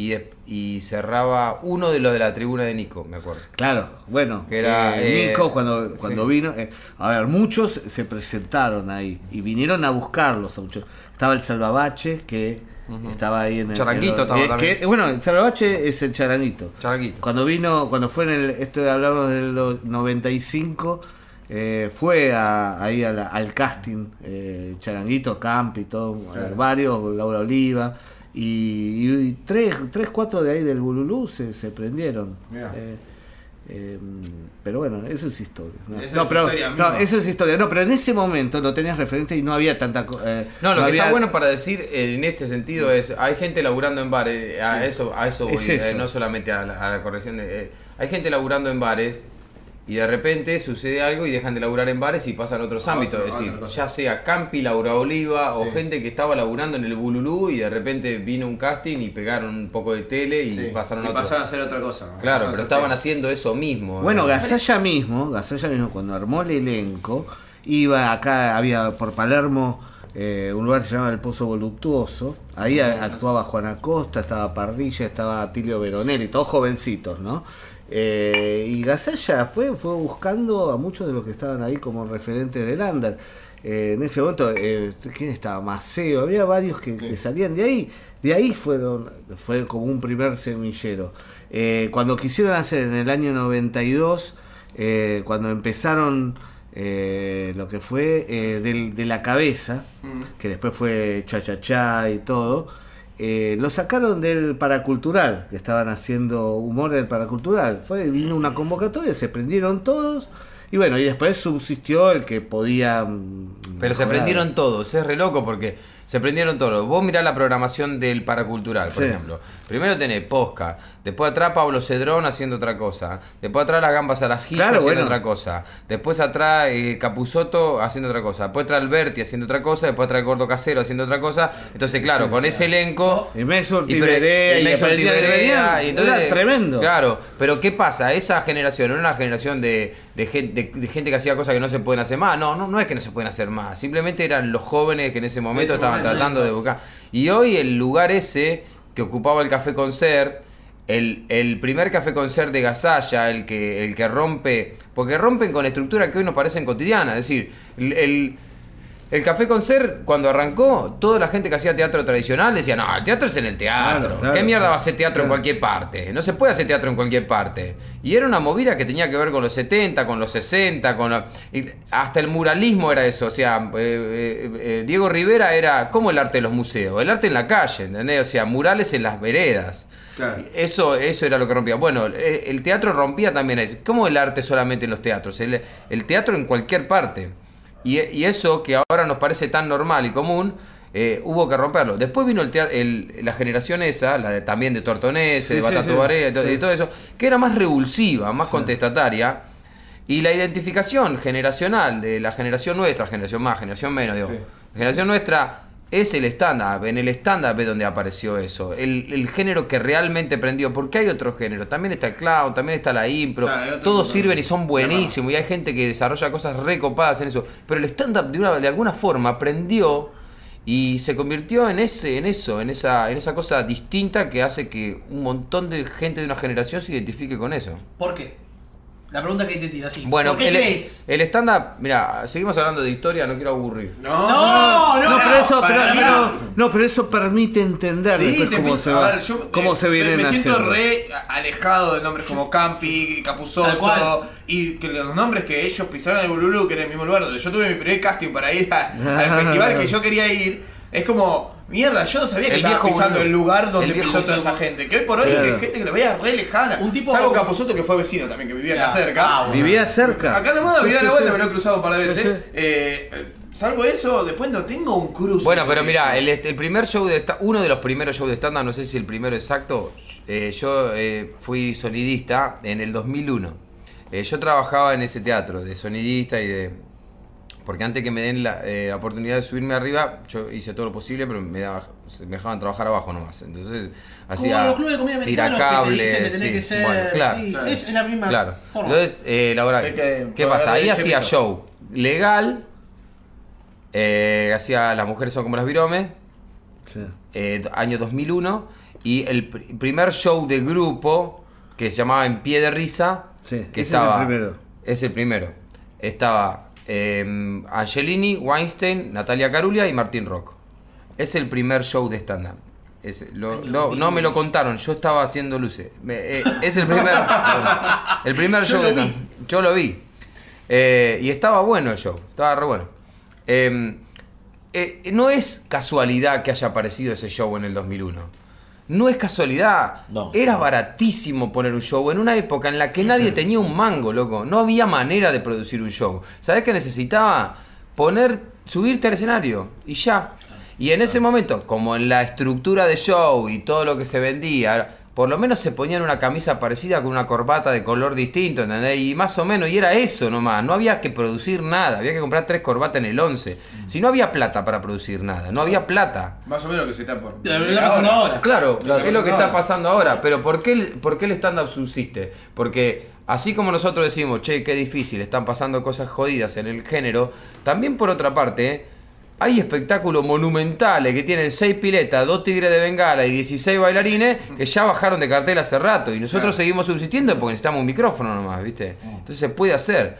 y, y cerraba uno de los de la tribuna de Nico, me acuerdo. Claro, bueno, Que era, eh, eh, Nico cuando, cuando sí. vino, eh, a ver, muchos se presentaron ahí y vinieron a buscarlos. a muchos. Estaba el Salvabache que estaba ahí en el... Charanguito estaba eh, también. que- bueno, el Salvabache es el charanguito. Charaquito. Cuando vino, cuando fue en el, esto de hablamos del 95, eh, fue a- ahí a la- al casting, eh, Charanguito, Campi, todo, varios, Laura Oliva, Y, y tres, tres, cuatro de ahí del Bululú se, se prendieron. Eh, eh, pero bueno, eso es historia. No, Esa No, es pero, historia no, misma. eso es historia. No, pero en ese momento lo tenías referente y no había tanta. co- eh, No, lo que había- está bueno para decir eh, en este sentido es, hay gente laburando en bares, a eso, a eso voy, Es eh, eso. no solamente a la, a la corrección de... eh, hay gente laburando en bares y de repente sucede algo y dejan de laburar en bares y pasan a otros A ámbitos, otro- es decir, ya sea Campi, Laura Oliva o gente que estaba laburando en el Bululú y de repente vino un casting y pegaron un poco de tele y Sí. pasaron y a otro. pasaban a hacer otra cosa. ¿no? Claro, pero estaban tele. haciendo eso mismo. Bueno, ¿no? Gasalla mismo, Gasalla mismo, cuando armó el elenco, iba acá, había por Palermo eh, un lugar que se llama El Pozo Voluptuoso. Ahí actuaba Juana Costa, estaba Parrilla, estaba Atilio Veronelli, todos jovencitos, ¿no? Eh, y Gasalla fue, fue buscando a muchos de los que estaban ahí como referentes del Under. Eh, en ese momento, eh, ¿quién estaba? Maceo, había varios que, que salían de ahí. De ahí fueron, fue como un primer semillero. Eh, cuando quisieron hacer en el año 92, eh, cuando empezaron eh, lo que fue eh, del- de la cabeza, que después fue cha cha cha y todo, eh, lo sacaron del paracultural, que estaban haciendo humor del paracultural. Fue, vino una convocatoria, se prendieron todos. Y bueno, y después subsistió el que podía. mm, Pero se prendieron todos, es re loco porque se prendieron todos. Vos mirá la programación del paracultural, por Sí. ejemplo. Primero tenés Posca, después atrás Pablo Cedrón haciendo otra cosa, después atrás las gambas al ajillo Claro, haciendo bueno. otra cosa, después atrás eh, Capusotto haciendo otra cosa, después atrás Alberti haciendo otra cosa, después atrás el Gordo Casero haciendo otra cosa. Entonces, claro, con ese elenco... Y pero- Ortiverea, y y entonces- tremendo. Claro, pero ¿qué pasa? Esa generación era una generación de, de, gen- de- de gente que hacía cosas que no se pueden hacer más. No, no, no es que no se pueden hacer más. Simplemente eran los jóvenes que en ese momento ese estaban momento, tratando de buscar. Y hoy el lugar ese que ocupaba el Café Concert, el, el primer Café Concert de Gasalla, el que, el que rompe, porque rompen con estructuras que hoy nos parecen cotidianas. Es decir, el, el- el Café Concert, cuando arrancó, toda la gente que hacía teatro tradicional decía, no, el teatro es en el teatro. Claro, claro, ¿Qué mierda va a ser teatro en cualquier parte? No se puede hacer teatro en cualquier parte. Y era una movida que tenía que ver con los 70, con los 60, con la- hasta el muralismo era eso. O sea, eh, eh, eh, Diego Rivera era como el arte de los museos, el arte en la calle, ¿entendés? O sea, murales en las veredas. Claro. Eso, eso era lo que rompía. Bueno, eh, el teatro rompía también eso. ¿Cómo el arte solamente en los teatros? El, el teatro en cualquier parte. Y, y eso que ahora nos parece tan normal y común, eh, hubo que romperlo. Después vino el, la generación esa, la de, también de Tortonese, Sí, de Batato sí, Barea y, todo eso, que era más revulsiva, más contestataria. Y la identificación generacional de la generación nuestra, generación más, generación menos, digo, generación nuestra es el stand-up. En el stand-up es donde apareció eso. El, el género que realmente prendió. Porque hay otros géneros. También está el clown, también está la impro. Claro, Todos sirven y son buenísimos. Y hay gente que desarrolla cosas recopadas en eso. Pero el stand-up de, una- de alguna forma prendió y se convirtió en ese, en eso, en esa, en esa cosa distinta que hace que un montón de gente de una generación se identifique con eso. ¿Por qué? La pregunta que te tira, así. Bueno, ¿Por qué el, crees? el stand-up, mira, seguimos hablando de historia, no quiero aburrir. No, No, no, No, pero eso, para pero- mí no, no, pero eso permite entender Sí, después cómo se a va, ver, yo, cómo eh, se vienen Me siento haciendo. re alejado de nombres como Campi, Capuzotto y que los nombres que ellos pisaron en el Bululu, que era el mismo lugar donde yo tuve mi primer casting para ir a- al festival que yo quería ir, es como, mierda, yo no sabía que El estaba pisando el lugar donde El pisó toda esa gente. Que hoy por hoy Claro. es gente que lo veía re lejana. Un tipo- Salvo Capuzotto que fue vecino también, que vivía acá cerca. Ah, bueno. Vivía cerca. Acá nomás, Sí, vivía a sí, la vuelta, sí. me lo he cruzado un par de Sí, veces. sí. Eh, salvo eso, después no tengo un cruce. Bueno, pero mira, el, el primer show de esta- uno de los primeros shows de stand no sé si el primero exacto, eh, yo eh, fui sonidista en el 2001. Eh, yo trabajaba en ese teatro de sonidista y de... Porque antes que me den la, eh, la oportunidad de subirme arriba, yo hice todo lo posible, pero me, daba- me dejaban trabajar abajo nomás. Entonces hacía tiracables, dicen que tenés sí, que ser. bueno, claro. sí, claro. Es la misma Claro. forma. Entonces, eh, laboral. Es que- ¿Qué pasa? Ahí hacía show legal, eh, hacía Las mujeres son como las viromes, Sí. eh, año 2001, y el pr- primer show de grupo que se llamaba En Pie de Risa, Sí, que ese es estaba... el primero. Es el primero. Estaba eh, Angelini, Weinstein, Natalia Carulia y Martín Rock. Es el primer show de stand-up. Es- lo- no, no me lo contaron, yo estaba haciendo luces. Me- eh, es el primer, el primer show de stand Yo lo vi. Eh, y estaba bueno el show, estaba re bueno. Eh, eh, no es casualidad que haya aparecido ese show en el 2001. No es casualidad. No. Era baratísimo poner un show en una época en la que nadie tenía un mango, loco. No había manera de producir un show. ¿Sabés qué necesitaba? Poner, subirte al escenario y ya. Y en ese momento, como en la estructura de show y todo lo que se vendía, por lo menos se ponían una camisa parecida con una corbata de color distinto, ¿entendés? Y más o menos, y era eso nomás, no había que producir nada, había que comprar tres corbatas en el 11. Si no había plata para producir nada, no había plata. Más o menos lo que se está por. Lo que ahora. Claro, Claro, es lo que está pasando ahora. Pero ¿por qué, ¿por qué el stand-up subsiste? Porque así como nosotros decimos, che, qué difícil, están pasando cosas jodidas en el género, también por otra parte, hay espectáculos monumentales que tienen 6 piletas, 2 tigres de bengala y 16 bailarines que ya bajaron de cartel hace rato. Y nosotros Claro. seguimos subsistiendo porque necesitamos un micrófono nomás, ¿viste? Entonces se puede hacer.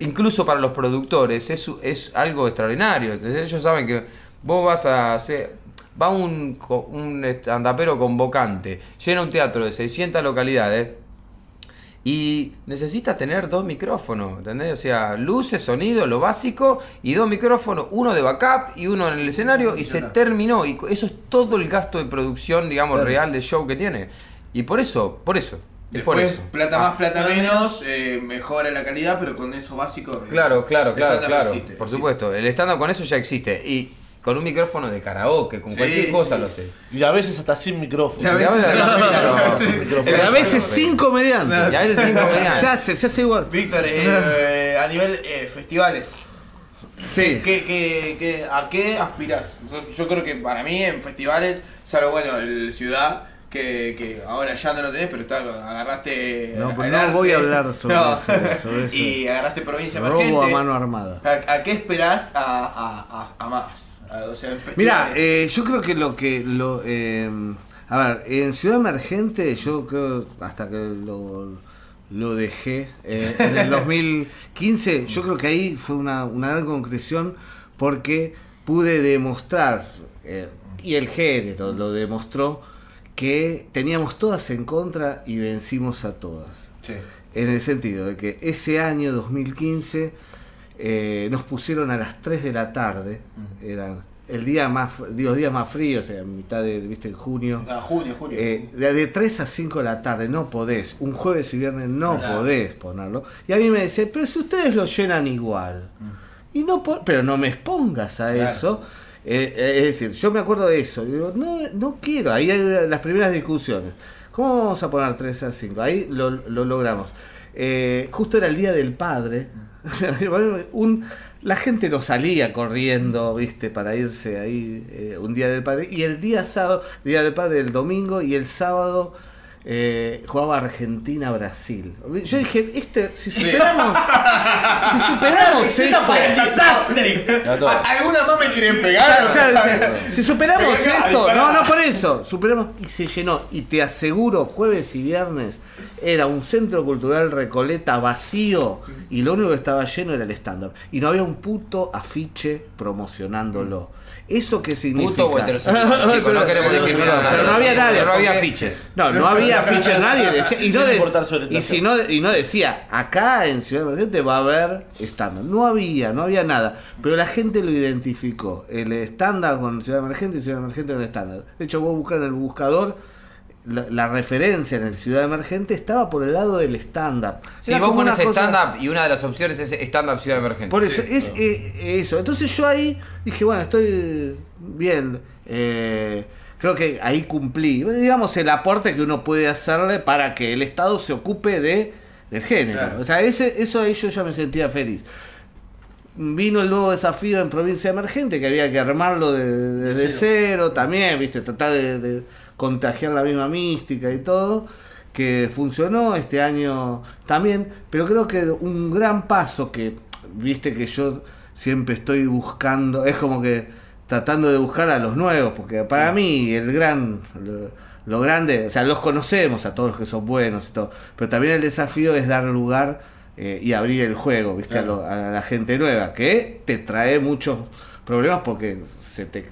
Incluso para los productores es, es algo extraordinario. Entonces, ellos saben que vos vas a hacer. Va un, un andapero convocante, llena un teatro de 600 localidades y necesita tener dos micrófonos, ¿entendés? O sea, luces, sonido, lo básico y dos micrófonos, uno de backup y uno en el escenario y se terminó. Y eso es todo el gasto de producción, digamos, real de show que tiene. Y por eso, por eso. Es por eso. plata Ah. más, plata menos, eh, mejora la calidad, pero con eso básico. eh, Claro, claro, el claro, estándar claro. existe, por supuesto, el stand con eso ya existe. Y con un micrófono de karaoke, con Sí, cualquier cosa sí. lo sé. Y a veces hasta sin micrófono. Y a veces a sin comediante. Y a veces sin comediante. Se hace, se hace igual. Víctor, eh, a nivel eh, festivales, Sí. ¿qué, qué, qué- a qué aspirás? Yo, creo que para mí en festivales, salvo bueno, el Ciudad, que, que ahora ya no lo tenés, pero está, agarraste. No, el no voy a hablar sobre No. eso, sobre eso. Y agarraste provincia Robo a mano armada. ¿A, a qué esperás a, a, a, a más? A- o sea, en Mira, eh, yo creo que lo que lo eh, a ver, en Ciudad Emergente yo creo hasta que lo, lo dejé eh, en el 2015, yo creo que ahí fue una, una gran concreción porque pude demostrar y el género lo demostró que teníamos todas en contra y vencimos a todas. Sí. En el sentido de que ese año 2015 eh, nos pusieron a las 3 de la tarde, eran el día más, digo, días más fríos, o sea, en mitad de, viste, en junio. Ah, junio, junio. Eh, de, de 3 a 5 de la tarde no podés, un jueves y viernes no Claro. podés ponerlo. Y a mí me decía, pero si ustedes lo llenan igual. Y no pero no me expongas a Claro. eso. Eh, eh, es decir, yo me acuerdo de eso. Digo, no, no quiero. Ahí hay las primeras discusiones. ¿Cómo vamos a poner 3 a 5? Ahí lo, lo logramos. Eh, justo era el día del padre. un, la gente no salía corriendo, viste, para irse ahí eh, un día del padre. Y el día sábado, día del padre, el domingo y el sábado eh, jugaba Argentina-Brasil. Yo dije, este, si superamos, si superamos esto, para el desastre. ¿A- ¿Alguna más me quieren pegar? O sea, si superamos esto, no, no por eso, superamos y se llenó. Y te aseguro, jueves y viernes era un centro cultural Recoleta vacío y lo único que estaba lleno era el stand-up. Y no había un puto afiche promocionándolo. ¿Eso qué significa? Puto o heterosexual, no queremos discriminar a nadie. Pero no había nadie. Pero no había afiches. No, no había afiches nadie. decía- y, no Sin de- y, si no, y no decía, acá en Ciudad Emergente va a haber stand No había, no había nada. Pero la gente lo identificó. El estándar con Ciudad Emergente y Ciudad Emergente con estándar. De hecho, vos buscas en el buscador. La, la referencia en el Ciudad Emergente estaba por el lado del stand-up. Si Era vos pones cosa- stand-up y una de las opciones es stand-up ciudad emergente. por eso, es eh, eso. Entonces yo ahí dije, bueno, estoy bien. eh, creo que ahí cumplí, digamos, el aporte que uno puede hacerle para que el Estado se ocupe de, del género. Claro. O sea, ese, eso ahí yo ya me sentía feliz. Vino el nuevo desafío en provincia emergente, que había que armarlo de- desde cero. también, viste, tratar de, de contagiar la misma mística y todo, que funcionó este año también, pero creo que un gran paso que, viste que yo siempre estoy buscando, es como que tratando de buscar a los nuevos, porque para mí el gran... lo- lo grande, o sea, los conocemos a todos los que son buenos y todo, pero también el desafío es dar lugar eh, y abrir el juego, ¿viste? A lo- A, la gente nueva, que te trae muchos problemas porque se te,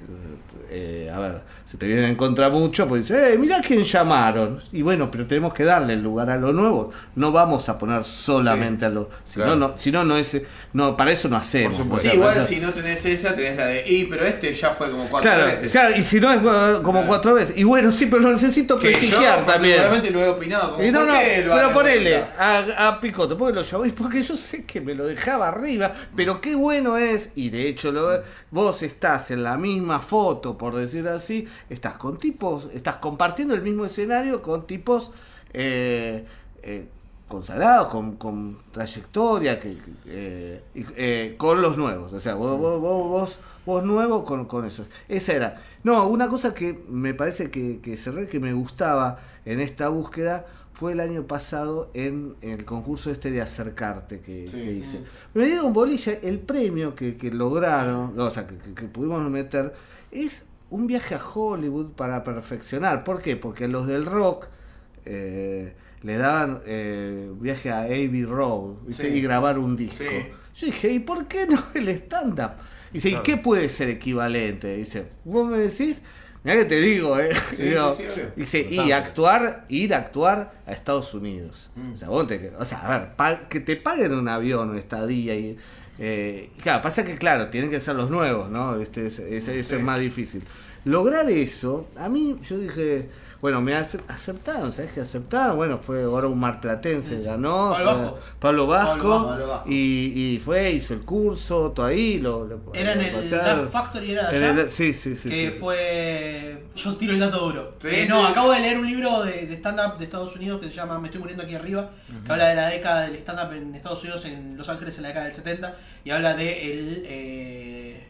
eh, a ver, se te vienen en contra mucho, pues dices, eh, mirá quién llamaron. Y bueno, pero tenemos que darle el lugar a lo nuevo. No vamos a poner solamente a lo. Si claro. no, no, si no, no es. No, para eso no hacemos. Por O supuesto. sea, Sí, igual eso- si no tenés esa, tenés la de. Y, pero este ya fue como cuatro Claro, veces. claro, y si no es eh, como Claro. cuatro veces. Y bueno, sí, pero lo necesito Que prestigiar yo también. particularmente lo he opinado como Y no, ¿por no, qué lo pero ponele a, a Picote, porque lo llamáis, porque yo sé que me lo dejaba arriba, pero qué bueno es, y de hecho lo, vos estás en la misma foto, por decir así, estás con tipos, estás compartiendo el mismo escenario con tipos eh, eh, consagrados, con, con trayectoria, que, eh, eh, con los nuevos, o sea, vos, vos, vos, vos, vos nuevo con, con eso. Esa era. No, una cosa que me parece que, que cerré, que me gustaba en esta búsqueda, fue el año pasado en el concurso este de acercarte que, que hice. Me dieron bolilla, el premio que, que lograron, o sea, que- que pudimos meter, es un viaje a Hollywood para perfeccionar. ¿Por qué? Porque los del rock eh, le daban eh, un viaje a Abbey Road ¿viste? Sí. y grabar un disco. Sí. Yo dije, ¿y por qué no el stand-up? Dice, ¿y qué puede ser equivalente? Dice, vos me decís, mira que te digo, ¿eh? Sí, dice, y actuar, ir a actuar a Estados Unidos. O sea, vos te- o sea, a ver, pa- que te paguen un avión estadía y. Eh, claro, pasa que claro, tienen que ser los nuevos, ¿no? Este es, es- eso es más difícil. Lograr eso, a mí yo dije, bueno, me ace- aceptaron, ¿sabes qué aceptaron? Bueno, fue ahora un marplatense, ganó, Pablo Vasco. Pablo Vasco, Pablo Pablo Vasco. Y, y fue, hizo el curso, todo ahí, lo, lo- Era en lo el pasaron. Laugh Factory, era de En allá. el- sí, sí, sí. que sí. fue. Yo tiro el dato duro. Sí, Eh, no, sí. acabo de leer un libro de, de stand-up de Estados Unidos que se llama Me estoy muriendo aquí arriba, que habla de la década del stand-up en Estados Unidos, en Los Ángeles, en la década del 70, y habla de el. eh,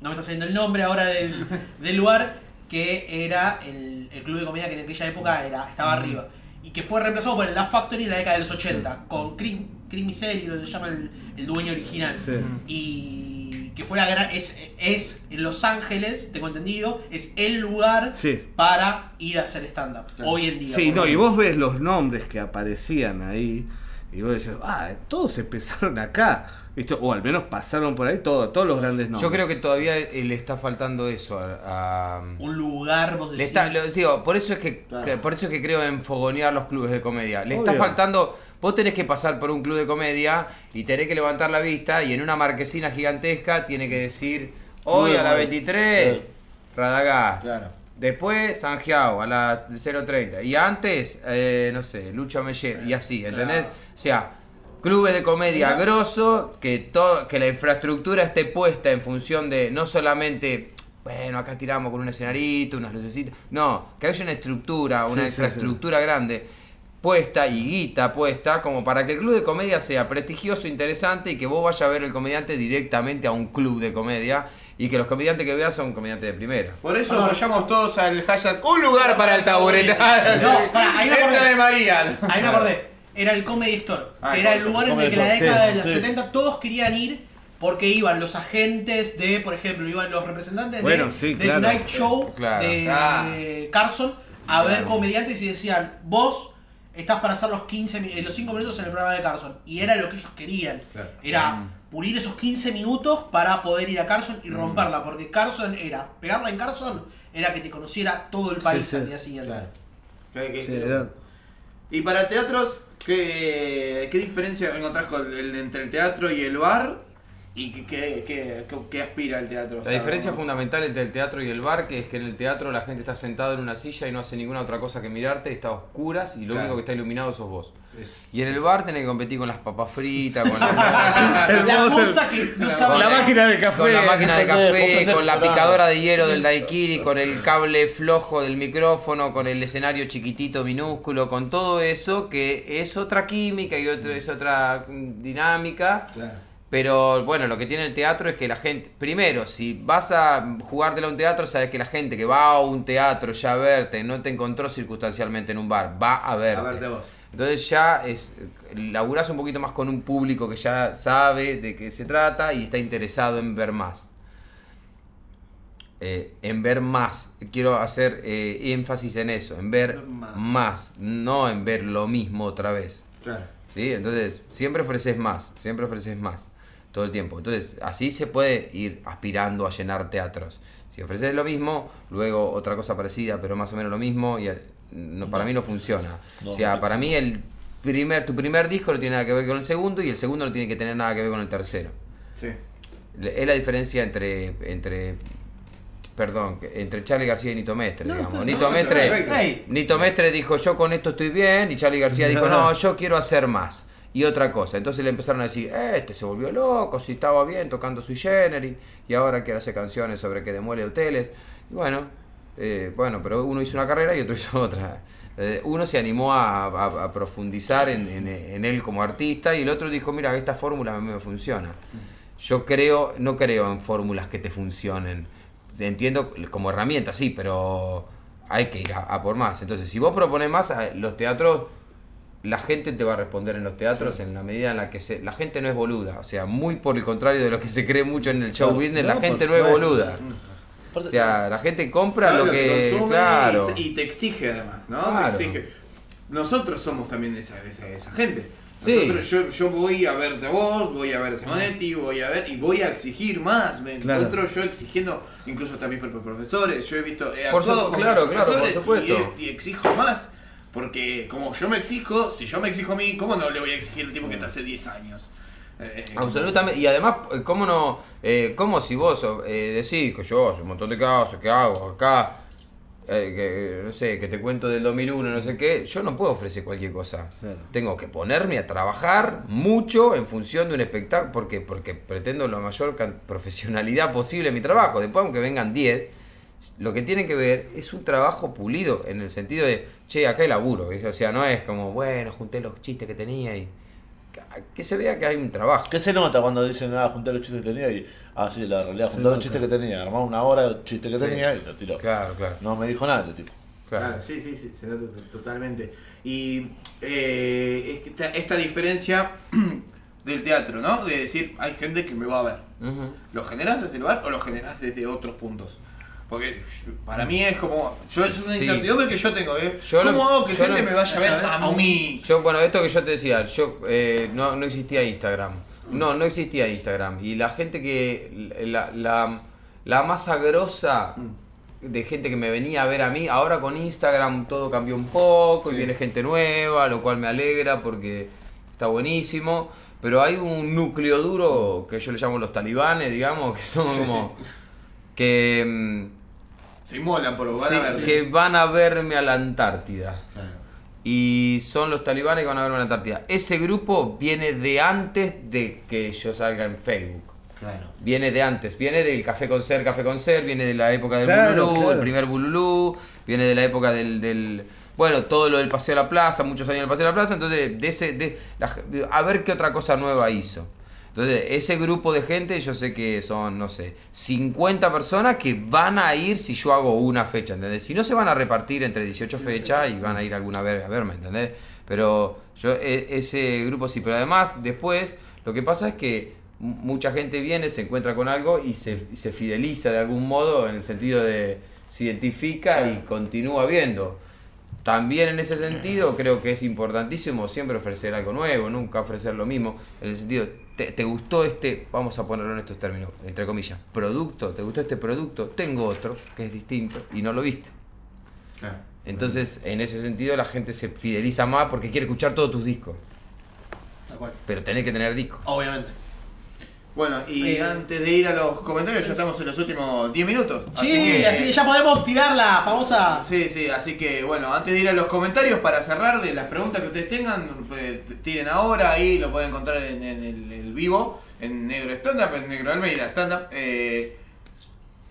no me está saliendo el nombre ahora del, del lugar, que era el, el club de comedia que en aquella época era, estaba arriba. Y que fue reemplazado por el Laugh Factory en la década de los 80, con Chris, Chris Miseli, lo que se llama el, el dueño original. Sí. Y que fue la gran. Es, es en Los Ángeles, tengo entendido, es el lugar Sí. para ir a hacer stand-up. Hoy en día. Sí, no, y vos ves los nombres que aparecían ahí, y vos decís, ah, todos empezaron acá, ¿viste? O al menos pasaron por ahí todos, todos los grandes nombres. Yo creo que todavía eh, le está faltando eso a. a- Un lugar, vos le decís. está, lo- digo, por eso es que, que- por eso es que creo en fogonear los clubes de comedia. Le está faltando. Vos tenés que pasar por un club de comedia y tenés que levantar la vista y en una marquesina gigantesca tiene que decir hoy a la comedia. 23 Radagás. Claro. Después Sanjiao a la 0.30. Y antes, eh, no sé, Lucha Meyer. Y así, ¿entendés? O sea, clubes de comedia grosso, que, todo, que la infraestructura esté puesta en función de no solamente, bueno, acá tiramos con un escenarito, unas lucecitas. No, que haya una estructura, una Sí, sí, infraestructura grande puesta y guita puesta como para que el club de comedia sea prestigioso, interesante y que vos vayas a ver el comediante directamente a un club de comedia y que los comediantes que veas son comediantes de primera. Por eso apoyamos todos al hashtag Un lugar para el taburete. No, pará, ahí me acordé. De María. Ahí me acordé. Era el Comedy Store. Ah, que era el lugar en el que la sí, década de los sí. 70 todos querían ir porque iban los agentes de, por ejemplo, iban los representantes Bueno, de, sí, de claro. Tonight Show Claro. de Ah. Carson a ver comediantes y decían, vos estás para hacer los 15 mi- eh, los 5 minutos en el programa de Carson. Y era lo que ellos querían. Claro. Era pulir esos 15 minutos para poder ir a Carson y romperla. Porque Carson era, pegarla en Carson era que te conociera todo el país sí. al día siguiente. Claro. ¿Qué- qué- Sí, qué- era- Y para teatros, ¿qué, qué diferencia encontrás con el, entre el teatro y el bar? ¿Y qué, qué, qué- qué- qué aspira el teatro? La sea, diferencia fundamental entre el teatro y el bar, que es que en el teatro la gente está sentada en una silla y no hace ninguna otra cosa que mirarte, está a oscuras y lo Claro. único que está iluminado sos vos. Es- Y en el bar tenés que competir con las papas fritas, con la, La Hermoso. cosa que no sabe. La máquina de café. con la máquina de café, con la picadora de hielo del daiquiri, con el cable flojo del micrófono, con el escenario chiquitito, minúsculo, con todo eso que es otra química y otro, es otra mm, dinámica. Claro. Pero bueno, lo que tiene el teatro es que la gente, primero, si vas a jugártela a un teatro, sabes que la gente que va a un teatro ya a verte, no te encontró circunstancialmente en un bar, va a verte. A verte vos. Entonces ya es laburás un poquito más con un público que ya sabe de qué se trata y está interesado en ver más. Eh, en ver más. Quiero hacer eh, énfasis en eso, en ver más. más, no en ver lo mismo otra vez. Claro. ¿Sí? Entonces, siempre ofreces más, siempre ofreces más. todo el tiempo. Entonces, así se puede ir aspirando a llenar teatros. Si ofreces lo mismo, luego otra cosa parecida, pero más o menos lo mismo, y no, para mí no funciona. No, o sea, no para mí el primer, tu primer disco no tiene nada que ver con el segundo y el segundo no tiene que tener nada que ver con el tercero. Sí. Es la diferencia entre, entre perdón, que- entre Charlie García y Nito Mestre, digamos. Nito Mestre. Nito Mestre dijo yo con esto estoy bien y Charlie García dijo no, yo quiero hacer más. Y otra cosa, entonces le empezaron a decir, "Eh, este se volvió loco, si estaba bien tocando sui generis y ahora quiere hacer canciones sobre que demuele hoteles. Y bueno, eh, bueno, pero uno hizo una carrera y otro hizo otra. Eh, uno se animó a, a- a profundizar en, en- en él como artista y el otro dijo, mira, esta fórmula a mí me funciona. Yo creo, no creo en fórmulas que te funcionen. Entiendo como herramienta, sí, pero hay que ir a, a por más. Entonces, si vos propones más, a- los teatros, la gente te va a responder en los teatros en la medida en la que se, la gente no es boluda. O sea, muy por el contrario de lo que se cree mucho en el show business, no, la gente no es boluda. O sea, la gente compra lo que, consume claro. y, te exige además, ¿no? Claro. Te exige. Nosotros somos también esa, esa, esa gente. Sí. Nosotros, yo, yo voy a verte a vos, voy a ver a Simonetti, voy a ver y voy a exigir más. Me Claro. encuentro yo exigiendo, incluso también por profesores. Yo he visto, he Por con claro, claro, por profesores supuesto. Y, he- y exijo más. Porque como yo me exijo, si yo me exijo a mí, ¿cómo no le voy a exigir al tipo que está hace 10 años? Eh, Absolutamente, y además, eh, ¿cómo no? Eh, ¿Cómo si vos eh, decís que yo hace un montón de casos que hago acá, eh, que, no sé, que te cuento del 2001, no sé qué, yo no puedo ofrecer cualquier cosa. Claro. Tengo que ponerme a trabajar mucho en función de un espectáculo, porque porque pretendo la mayor profesionalidad posible en mi trabajo. Después, aunque vengan 10, lo que tienen que ver es un trabajo pulido, en el sentido de, che, acá hay laburo, ¿viste? o sea, no es como, bueno, junté los chistes que tenía y... Que se vea que hay un trabajo. ¿Qué se nota cuando dicen, ah, junté los chistes que tenía y, ah, sí, la realidad, junté los chistes que tenía, armaba una hora de chiste que Sí. tenía y lo tiró. Claro, claro. No me dijo nada este tipo. claro. Claro, sí, sí, sí, se nota totalmente. Y eh, es que esta, esta diferencia del teatro, ¿no? De decir, hay gente que me va a ver. Ujú. ¿Lo generás desde el bar o lo generás desde otros puntos? Porque para mí es como. Yo es una Sí. incertidumbre que yo tengo, ¿eh? Yo ¿Cómo lo- hago que yo gente me vaya a ver a mí? Yo, bueno, esto que yo te decía, yo eh, no, no existía Instagram. No, no existía Instagram. Y la gente que. La, la, la masa grosa de gente que me venía a ver a mí, ahora con Instagram todo cambió un poco y viene gente nueva, lo cual me alegra porque está buenísimo. Pero hay un núcleo duro que yo le llamo los talibanes, digamos, que son como. que. Se inmolan por van sí, a ver. que van a verme a la Antártida. Claro. Y son los talibanes que van a verme a la Antártida. Ese grupo viene de antes de que yo salga en Facebook. Claro. Viene de antes, viene del Café con Ser, Café con Ser, viene de la época del Claro, Bululú, claro. el primer Bululú, viene de la época del, del- bueno, todo lo del Paseo de la Plaza, muchos años del Paseo de la Plaza, entonces, de ese, de, la- a ver qué otra cosa nueva hizo. Entonces, ese grupo de gente, yo sé que son, no sé, 50 personas que van a ir si yo hago una fecha, ¿entendés? Si no, se van a repartir entre 18 fechas y van a ir alguna vez a verme, ¿entendés? Pero yo, e- ese grupo sí, pero además, después, lo que pasa es que mu- mucha gente viene, se encuentra con algo y se, y se fideliza de algún modo en el sentido de se identifica y continúa viendo. También en ese sentido creo que es importantísimo siempre ofrecer algo nuevo, nunca ofrecer lo mismo. En el sentido, ¿te, te gustó este, vamos a ponerlo en estos términos, entre comillas, producto? ¿Te gustó este producto? Tengo otro que es distinto y no lo viste. Entonces, en ese sentido la gente se fideliza más porque quiere escuchar todos tus discos. Pero tenés que tener discos. Obviamente. Bueno, y Eh, antes de ir a los comentarios, ya estamos en los últimos 10 minutos. Sí, así que ya podemos tirar la famosa. Sí, sí, así que bueno, antes de ir a los comentarios para cerrar de las preguntas que ustedes tengan, pues, tiren ahora ahí, lo pueden encontrar en, en el, el vivo, en Negro Stand Up, en Negro Almeida Stand Up, eh,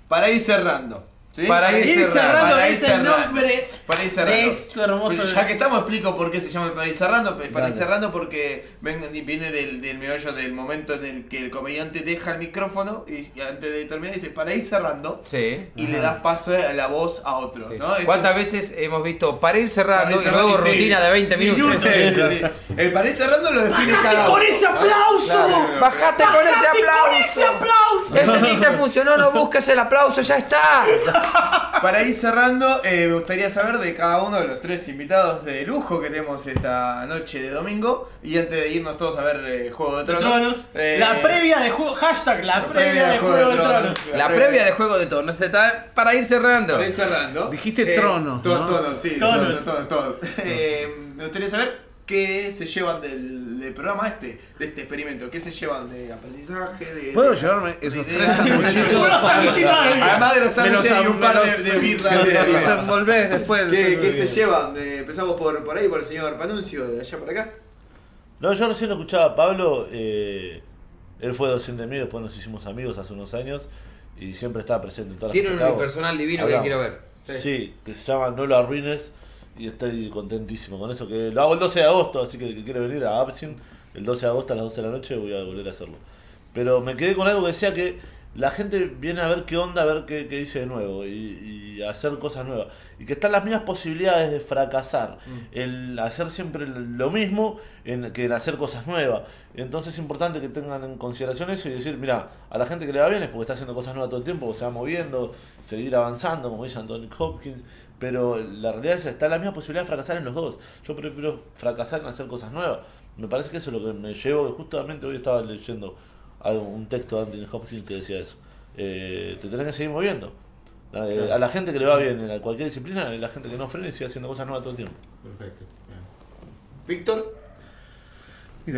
para ir cerrando. ¿Sí? Para ir cerrando, para es el nombre Para ir cerrando. de esto hermoso. Ya que estamos, explico por qué se llama Para ir cerrando. Para ir cerrando porque ven- viene del, del meollo del momento en el que el comediante deja el micrófono y, y antes de terminar dice para ir cerrando Sí. y le das paso a la voz a otro. Sí. ¿no? ¿Cuántas veces hemos visto para ir cerrando Para ir y luego cerrando, rutina de 20 minutos? Sí, sí, sí. El para ir cerrando lo define cada ¡Con uno. ese aplauso! Claro. Bajate con ese ¡Bajate aplauso. con ese aplauso! Ese chiste funcionó, no busques el aplauso, ya está. Para ir cerrando, eh, me gustaría saber de cada uno de los tres invitados de lujo que tenemos esta noche de domingo. Y antes de irnos todos a ver eh, Juego de Tronos. Tronos. eh, La previa de juego. Hashtag la, previa de Juego de Tronos. La previa de Juego de Tronos está para ir cerrando. Para ir cerrando. Dijiste tronos, ¿no? Tronos, sí. Tronos. Tronos, tronos, tronos. Eh, me gustaría saber qué se llevan del, del programa este, de este experimento. ¿Qué se llevan de aprendizaje? De, ¿Puedo de- llevarme esos de- tres vida. Además de los sándwiches y un par de, birras. los- después. ¿Qué, qué se llevan? Eh, empezamos por, por ahí, por el señor Panuncio, de allá para acá. No, yo recién lo escuchaba a Pablo. eh, él fue docente mío, después nos hicimos amigos hace unos años. Y siempre estaba presente en todas las Tiene un personal divino Hablamos. que quiero ver. Sí. que se llama No lo arruines. Y estoy contentísimo con eso. Que lo hago el 12 de agosto, así que el que quiere venir a Absin, el 12 de agosto a las 12 de la noche voy a volver a hacerlo. Pero me quedé con algo que decía que la gente viene a ver qué onda, a ver qué, qué dice de nuevo y, y hacer cosas nuevas. Y que están las mismas posibilidades de fracasar. El hacer siempre lo mismo en, que el hacer cosas nuevas. Entonces es importante que tengan en consideración eso y decir, mira, a la gente que le va bien es porque está haciendo cosas nuevas todo el tiempo, se va moviendo, seguir avanzando, como dice Anthony Hopkins. Pero la realidad es que está la misma posibilidad de fracasar en los dos. Yo prefiero fracasar en hacer cosas nuevas. Me parece que eso es lo que me llevo, que justamente hoy estaba leyendo algo- un texto de Anthony Hopkins que decía eso. Eh, te tenés que seguir moviendo. Eh, A la gente que le va bien en cualquier disciplina, y la gente que no frena y sigue haciendo cosas nuevas todo el tiempo. Perfecto. Víctor.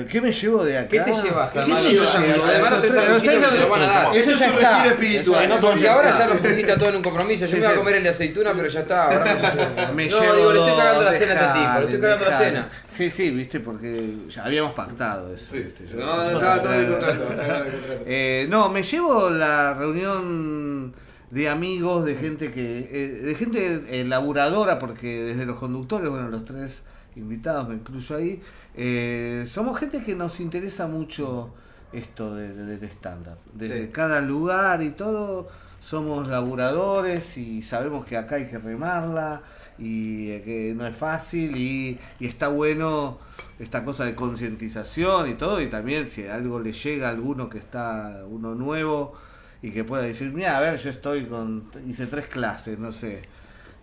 ¿Qué me llevo de acá? ¿Qué te llevas? ¿Qué Además, me los llevo? sanguchitos- además los tres Pero sanguchitos ustedes que se no- lo van a dar. Eso es un retiro espiritual. Porque ahora ya lo pusiste a todo en un compromiso. Yo Sí, me voy a sí. comer el de aceituna, pero ya está. Ahora Me no, llevo digo, le estoy cagando la cena a este tipo, le estoy cagando la cena. Sí, sí, viste, porque ya habíamos pactado eso. ¿viste? Yo- No, estaba todo contrato. en contrato. Eh, no, me llevo la reunión de amigos, de gente que, eh, de gente eh, laburadora, porque desde los conductores, bueno, los tres invitados, me incluyo ahí, eh, somos gente que nos interesa mucho esto de- de- del stand-up. Desde Sí. cada lugar y todo, somos laburadores y sabemos que acá hay que remarla y eh, que no es fácil y, y está bueno esta cosa de concientización y todo y también si algo le llega a alguno que está uno nuevo y que pueda decir mira a ver yo estoy con hice tres clases no sé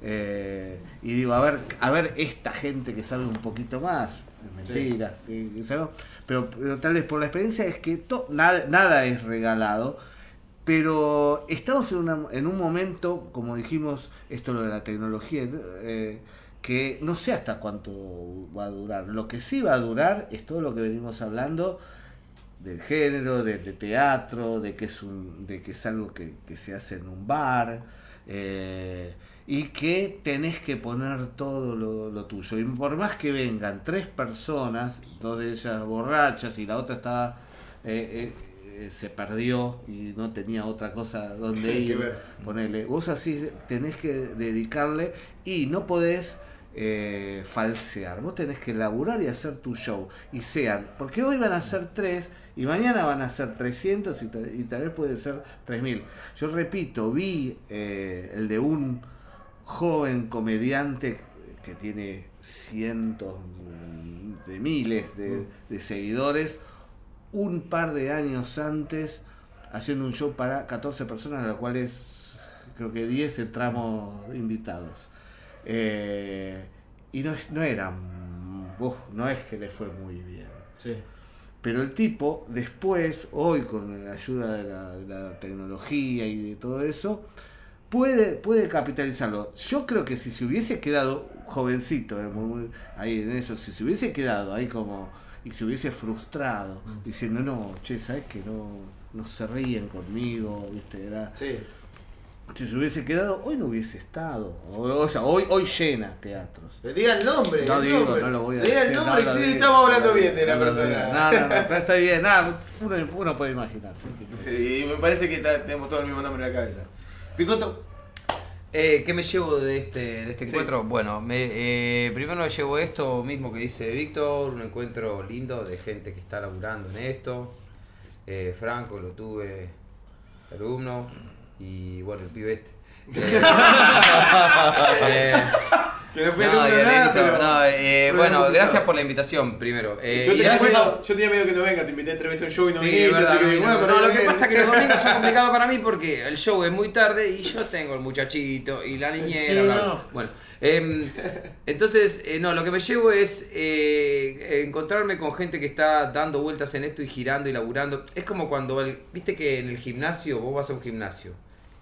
eh, y digo a ver a ver esta gente que sabe un poquito más. Es mentira que- que sabe- pero, pero tal vez por la experiencia es que to- nada, nada es regalado. Pero estamos en, una- en un momento, como dijimos, esto lo de la tecnología, eh, que no sé hasta cuánto va a durar. Lo que sí va a durar es todo lo que venimos hablando del género, del de teatro, de que es un, de que es algo que, que se hace en un bar, eh, y que tenés que poner todo lo, lo tuyo. Y por más que vengan tres personas, dos de ellas borrachas y la otra estaba eh, eh, eh, se perdió y no tenía otra cosa donde ir. ver. Ponele, vos así tenés que dedicarle y no podés eh, falsear. Vos tenés que laburar y hacer tu show. Y sean, porque hoy van a ser tres y mañana van a ser 300 y, tal- y tal vez puede ser 3000. Yo repito, vi eh, el de un joven comediante que tiene cientos de miles de, de seguidores un par de años antes haciendo un show para 14 personas, a los cuales creo que 10 entramos invitados. Eh, y no, es- no eran, uf, no es que le fue muy bien. Sí. Pero el tipo, después, hoy con la ayuda de la, de la tecnología y de todo eso, puede, puede capitalizarlo. Yo creo que si se hubiese quedado jovencito, eh, muy- muy- ahí en eso, si se hubiese quedado ahí como, y se hubiese frustrado, diciendo, no, che, ¿sabes que no, no se ríen conmigo? ¿Viste? Era- Sí. si se hubiese quedado, hoy no hubiese estado. O, o sea, hoy, hoy llena teatros. Diga el nombre. No el digo, nombre. no lo voy a Diga decir. el nombre, no sí, digo. estamos hablando bien de la No persona. No, no, no, pero está bien. Nada, uno, uno puede imaginarse. Sí, me parece que está- tenemos todo el mismo nombre en la cabeza. Picoto. Eh, ¿Qué me llevo de este, de este encuentro? Bueno, me, eh, primero me llevo esto mismo que dice Víctor, un encuentro lindo de gente que está laburando en esto. Eh, Franco lo tuve alumno y bueno, el pibe este. Eh, eh, Que no fui No, de nada, pero... no, eh, pero bueno, no, gracias por la invitación primero. Eh, yo, y tenía gracias- miedo, yo tenía miedo que no venga, te invité tres veces a un show y no Sí, viniste, es verdad, que, bueno, No, lo que pasa es que los domingos son complicados para mí porque el show es muy tarde y yo tengo el muchachito y la niñera. Sí, no. Bueno, em, entonces, eh, no, lo que me llevo es eh, encontrarme con gente que está dando vueltas en esto y girando y laburando. Es como cuando, el, viste que en el gimnasio, vos vas a un gimnasio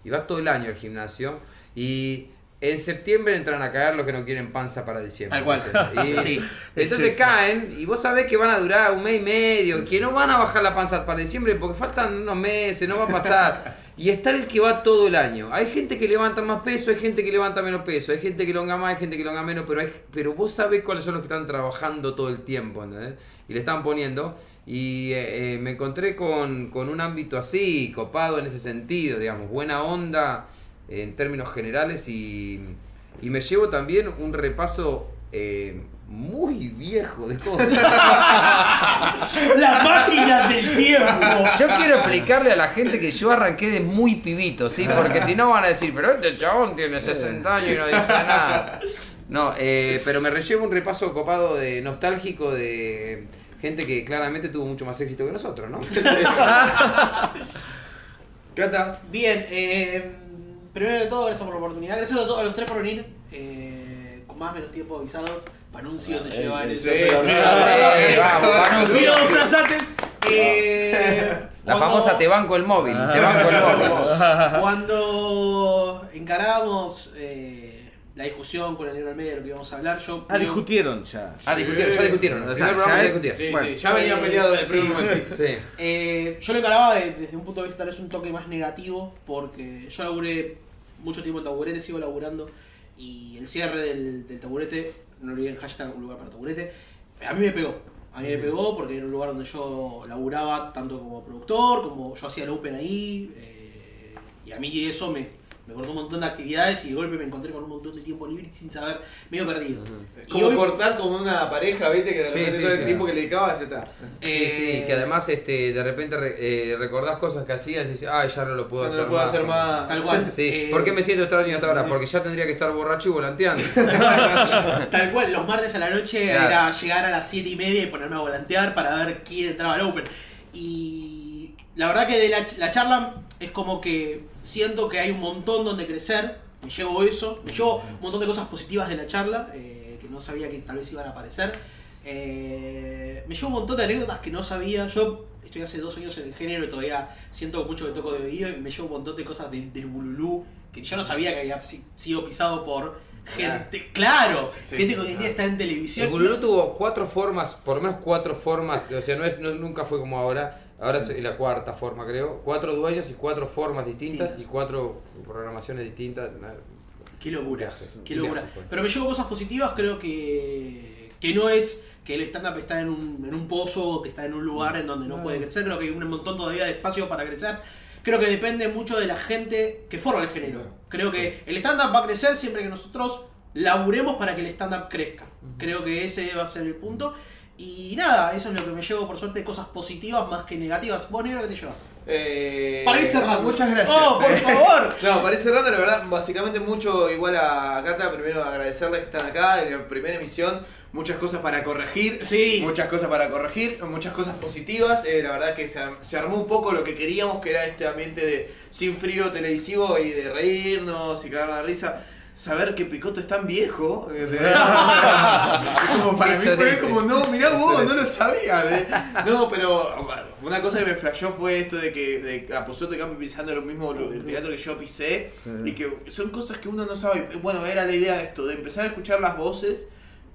y vas todo el año al gimnasio y... En septiembre entran a caer los que no quieren panza para diciembre. Tal cual. ¿viste? Y- Sí. entonces eso. caen y vos sabés que van a durar un mes y medio, que no van a bajar la panza para diciembre porque faltan unos meses, no va a pasar. Y está el que va todo el año. Hay gente que levanta más peso, hay gente que levanta menos peso, hay gente que longa más, hay gente que longa menos, pero, hay, pero vos sabés cuáles son los que están trabajando todo el tiempo, ¿entendés? Y le están poniendo. Y eh, eh, me encontré con, con un ámbito así, copado en ese sentido, digamos, buena onda en términos generales y, y me llevo también un repaso eh, muy viejo de cosas. La máquina del tiempo. Yo quiero explicarle a la gente que yo arranqué de muy pibito, ¿sí? Porque si no van a decir, pero este chabón tiene 60 años y no dice nada. No, eh, pero me rellevo un repaso copado de nostálgico de gente que claramente tuvo mucho más éxito que nosotros, ¿no? Cata, Bien, eh, primero de todo, gracias por la oportunidad. Gracias a todos a los tres por venir. eh, con más o menos tiempo avisados. Panuncios se llevan eso. sí, pero- sí, Eh, vamos, vamos. Pido dos horas antes. Eh, La famosa te banco el móvil, te banco el móvil. Cuando encaramos la discusión con el negro al medio de lo que íbamos a hablar, yo. Ah, discutieron ya. Ah, discutieron, ya discutieron. O sea, ya- ya discutieron. sí, Bueno. sí, ya venía Eh, peleado del sí. primer momento. Sí. Eh, yo lo encaraba de- desde un punto de vista tal vez un toque más negativo, porque yo laburé mucho tiempo en taburete, sigo laburando, y el cierre del, del taburete, no olviden hashtag un lugar para taburete, a mí me pegó. A mí me pegó porque era un lugar donde yo laburaba tanto como productor, como yo hacía el open ahí, eh, y a mí eso me, me cortó un montón de actividades y de golpe me encontré con un montón de tiempo libre sin saber, medio perdido. Y Como hoy- cortar como una pareja, viste, que de repente sí, todo sí. el tiempo que le dedicaba ya está. Sí, sí, que además este, de repente re- eh, recordás cosas que hacías y dices, ay, ya no lo puedo Ya no hacer lo puedo más. hacer más. Tal cual. Sí, Eh, ¿por qué me siento extraño hasta ahora? Porque ya tendría que estar borracho y volanteando. Tal cual, los martes a la noche Claro. era llegar a las 7 y media y ponerme a volantear para ver quién entraba al Open. Y la verdad que de la charla es como que siento que hay un montón donde crecer. Me llevo eso, me llevo un montón de cosas positivas de la charla eh, que no sabía que tal vez iban a aparecer. Eh, me llevo un montón de anécdotas que no sabía. Yo estoy hace dos años en el género y todavía siento mucho que toco de oído y me llevo un montón de cosas de- del bululú que yo no sabía que había si- sido pisado por gente, claro, Sí, gente que hoy en día está en televisión. El Bululú tuvo cuatro formas, por lo menos cuatro formas, o sea, no es, no, nunca fue como ahora, ahora es la cuarta forma creo, cuatro dueños y cuatro formas distintas y cuatro programaciones distintas. Qué locura, qué locura. Pero me llevo cosas positivas, creo que, que no es que el stand-up está en un, en un pozo, que está en un lugar en donde no puede crecer, creo que hay un montón todavía de espacio para crecer. Creo que depende mucho de la gente que forma el género. Creo que el stand-up va a crecer siempre que nosotros laburemos para que el stand-up crezca. Creo que ese va a ser el punto. Y nada, eso es lo que me llevo, por suerte, cosas positivas más que negativas. ¿Vos, negro, qué te llevas? Eh, Para ir cerrando. Muchas gracias. Oh, por eh. favor. No, para ir cerrando, la verdad, básicamente mucho igual a Cata. Primero agradecerles que están acá en la primera emisión. Muchas cosas para corregir. Sí. Muchas cosas para corregir. Muchas cosas positivas. Eh, la verdad que se, se armó un poco lo que queríamos, que era este ambiente de sin frío televisivo y de reírnos y cagar la risa. Saber que Picoto es tan viejo. eh, de- como para mí fue como, no, mirá vos, no lo sabía. de- no, pero una cosa que me flashó fue esto de que de, a Campi pisando lo mismo el teatro que yo pisé. Sí. Y que son cosas que uno no sabe. Bueno, era la idea de esto, de empezar a escuchar las voces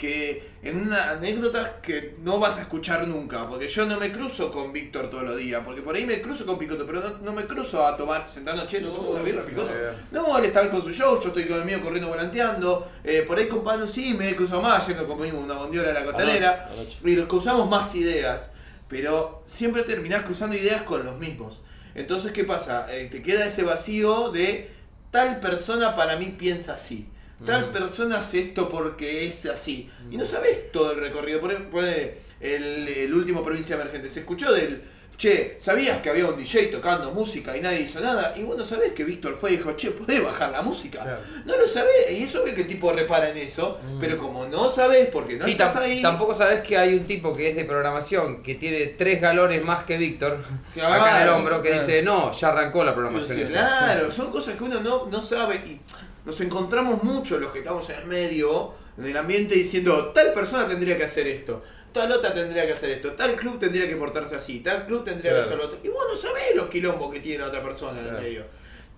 que en una anécdota que no vas a escuchar nunca, porque yo no me cruzo con Víctor todos los días, porque por ahí me cruzo con Picoto, pero no, no me cruzo a tomar, sentando chelo, ¿cómo una birra, Picoto? No, él está con su show, yo estoy con el mío corriendo volanteando, eh, por ahí con Pano sí, me he cruzado más, yendo conmigo una bondiola a la costanera, y cruzamos más ideas, pero siempre terminás cruzando ideas con los mismos. Entonces, ¿qué pasa? Eh, te queda ese vacío de tal persona para mí piensa así. Tal persona hace esto porque es así. Y no sabes todo el recorrido. Por ejemplo, el, el último provincia emergente. Se escuchó del, che, ¿sabías que había un DJ tocando música y nadie hizo nada? Y vos no sabés que Víctor fue y dijo, che, ¿podés bajar la música? Claro. No lo sabés, y es obvio que el tipo repara en eso, pero como no sabés porque no Sí, estás ahí... tampoco sabes que hay un tipo que es de programación que tiene tres galones más que Víctor Claro, acá en el hombro que claro. dice no ya arrancó la programación esa". Claro, son cosas que uno no, no sabe y nos encontramos mucho los que estamos en el medio del ambiente diciendo tal persona tendría que hacer esto, tal otra tendría que hacer esto, tal club tendría que portarse así, tal club tendría Claro. que hacer lo otro. Y vos no sabés los quilombos que tiene la otra persona en Claro. el medio.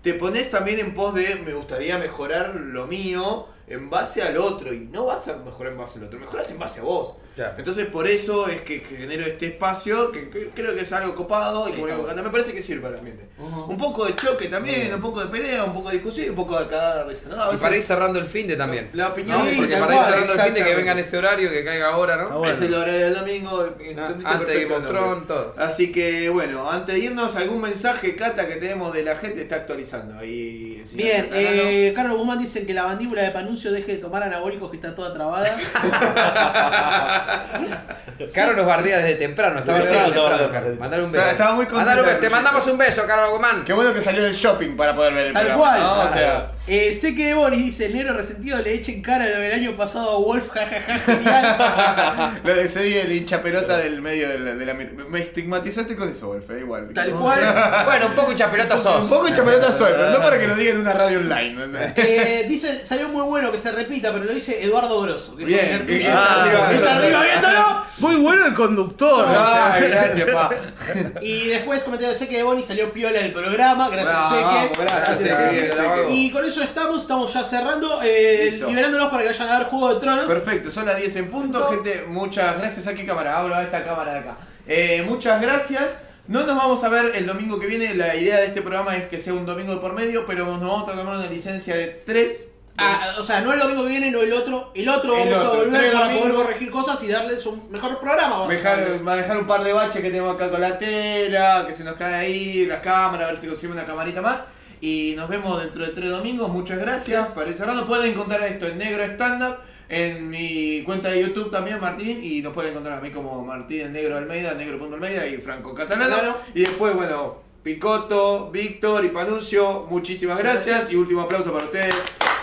Te pones también en pos de me gustaría mejorar lo mío en base al otro y no vas a mejorar en base al otro, mejoras en base a vos. Claro. Entonces por eso es que genero este espacio que, creo que es algo copado y Sí, como digo, bueno. me parece que sirve para el ambiente. Ujú. Un poco de choque también, un poco de pelea, un poco de discusión y un poco de cagar de risa. ¿no? A y para ir cerrando el fin de también la opinión es- porque para ir cerrando el fin de que vengan este horario que caiga ahora ¿no? bueno. Es el horario del domingo. entendiste antes de. Thrones todo Así que bueno, antes de irnos, algún mensaje, Cata, que tenemos de la gente está actualizando. Ahí, el señor Bien, eh, Carlos Guzmán dice que la mandíbula de Panuncio deje de tomar anabólicos que está toda trabada. Caro nos bardea desde temprano estaba Sí, no, no, Caro mandale un beso estaba muy Mandale del te mandamos un beso Caro Guzmán Qué bueno que salió del shopping para poder ver el Tal programa, cual. ¿no? O sea, Eh, sé que Boris dice, el negro resentido le echen cara lo del año pasado a Wolf, jajaja, genial. lo de soy el hincha pelota del medio de la, de la- Me estigmatizaste con eso, Wolf, eh, igual. Tal cual. bueno un poco hincha pelota sos Un poco hincha pelota soy, pero no para que lo diga en una radio online. Eh, dice, salió muy bueno que se repita, pero lo dice Eduardo Grosso. Que fue Bien, el que- ah, arriba, viéndolo. Muy bueno el conductor. Ay, gracias, pa. Y después comentario de Seque de Boni salió piola del programa, gracias Ah, Seque. vamos, gracias, Gracias, Seque, Seque, Seque. bravo. Y con eso estamos, estamos ya cerrando, eh, Listo. liberándolos para que vayan a ver Juego de Tronos. Perfecto, son las 10 en punto, gente. Muchas gracias. ¿A qué cámara? Hablo a esta cámara de acá. Eh, muchas gracias. No nos vamos a ver el domingo que viene. La idea de este programa es que sea un domingo de por medio, pero nos vamos a tomar una licencia de 3. Ah, o sea, no el domingo que viene, no el otro. El otro El vamos otro, a volver tres para poder corregir cosas y darles un mejor programa. vamos a Dejar, hacer. va a dejar un par de baches que tenemos acá con la tela, que se nos cae ahí, las cámaras, a ver si conseguimos una camarita más. Y nos vemos dentro de tres domingos. Muchas gracias. Para ir cerrando, pueden encontrar esto en Negro Stand Up. En mi cuenta de YouTube también, Martín, y nos pueden encontrar a mí como Martín en Negro Almeida, negro.almeida y Franco Catalano. Claro. Y después, bueno, Picoto, Víctor y Panucio, muchísimas gracias. Gracias. Y último aplauso para ustedes.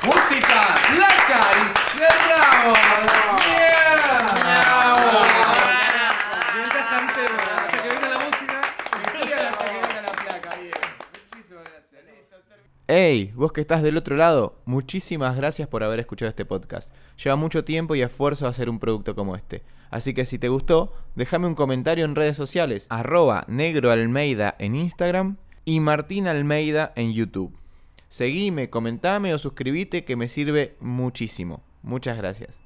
Música, placa y cerramos. Mientras tanto, hasta que venga la música. Hey, vos que estás del otro lado, muchísimas gracias por haber escuchado este podcast. Lleva mucho tiempo y esfuerzo hacer un producto como este. Así que si te gustó, déjame un comentario en redes sociales, arroba negroalmeida en Instagram y Martín Almeida en YouTube. Seguime, comentame o suscríbete que me sirve muchísimo. Muchas gracias.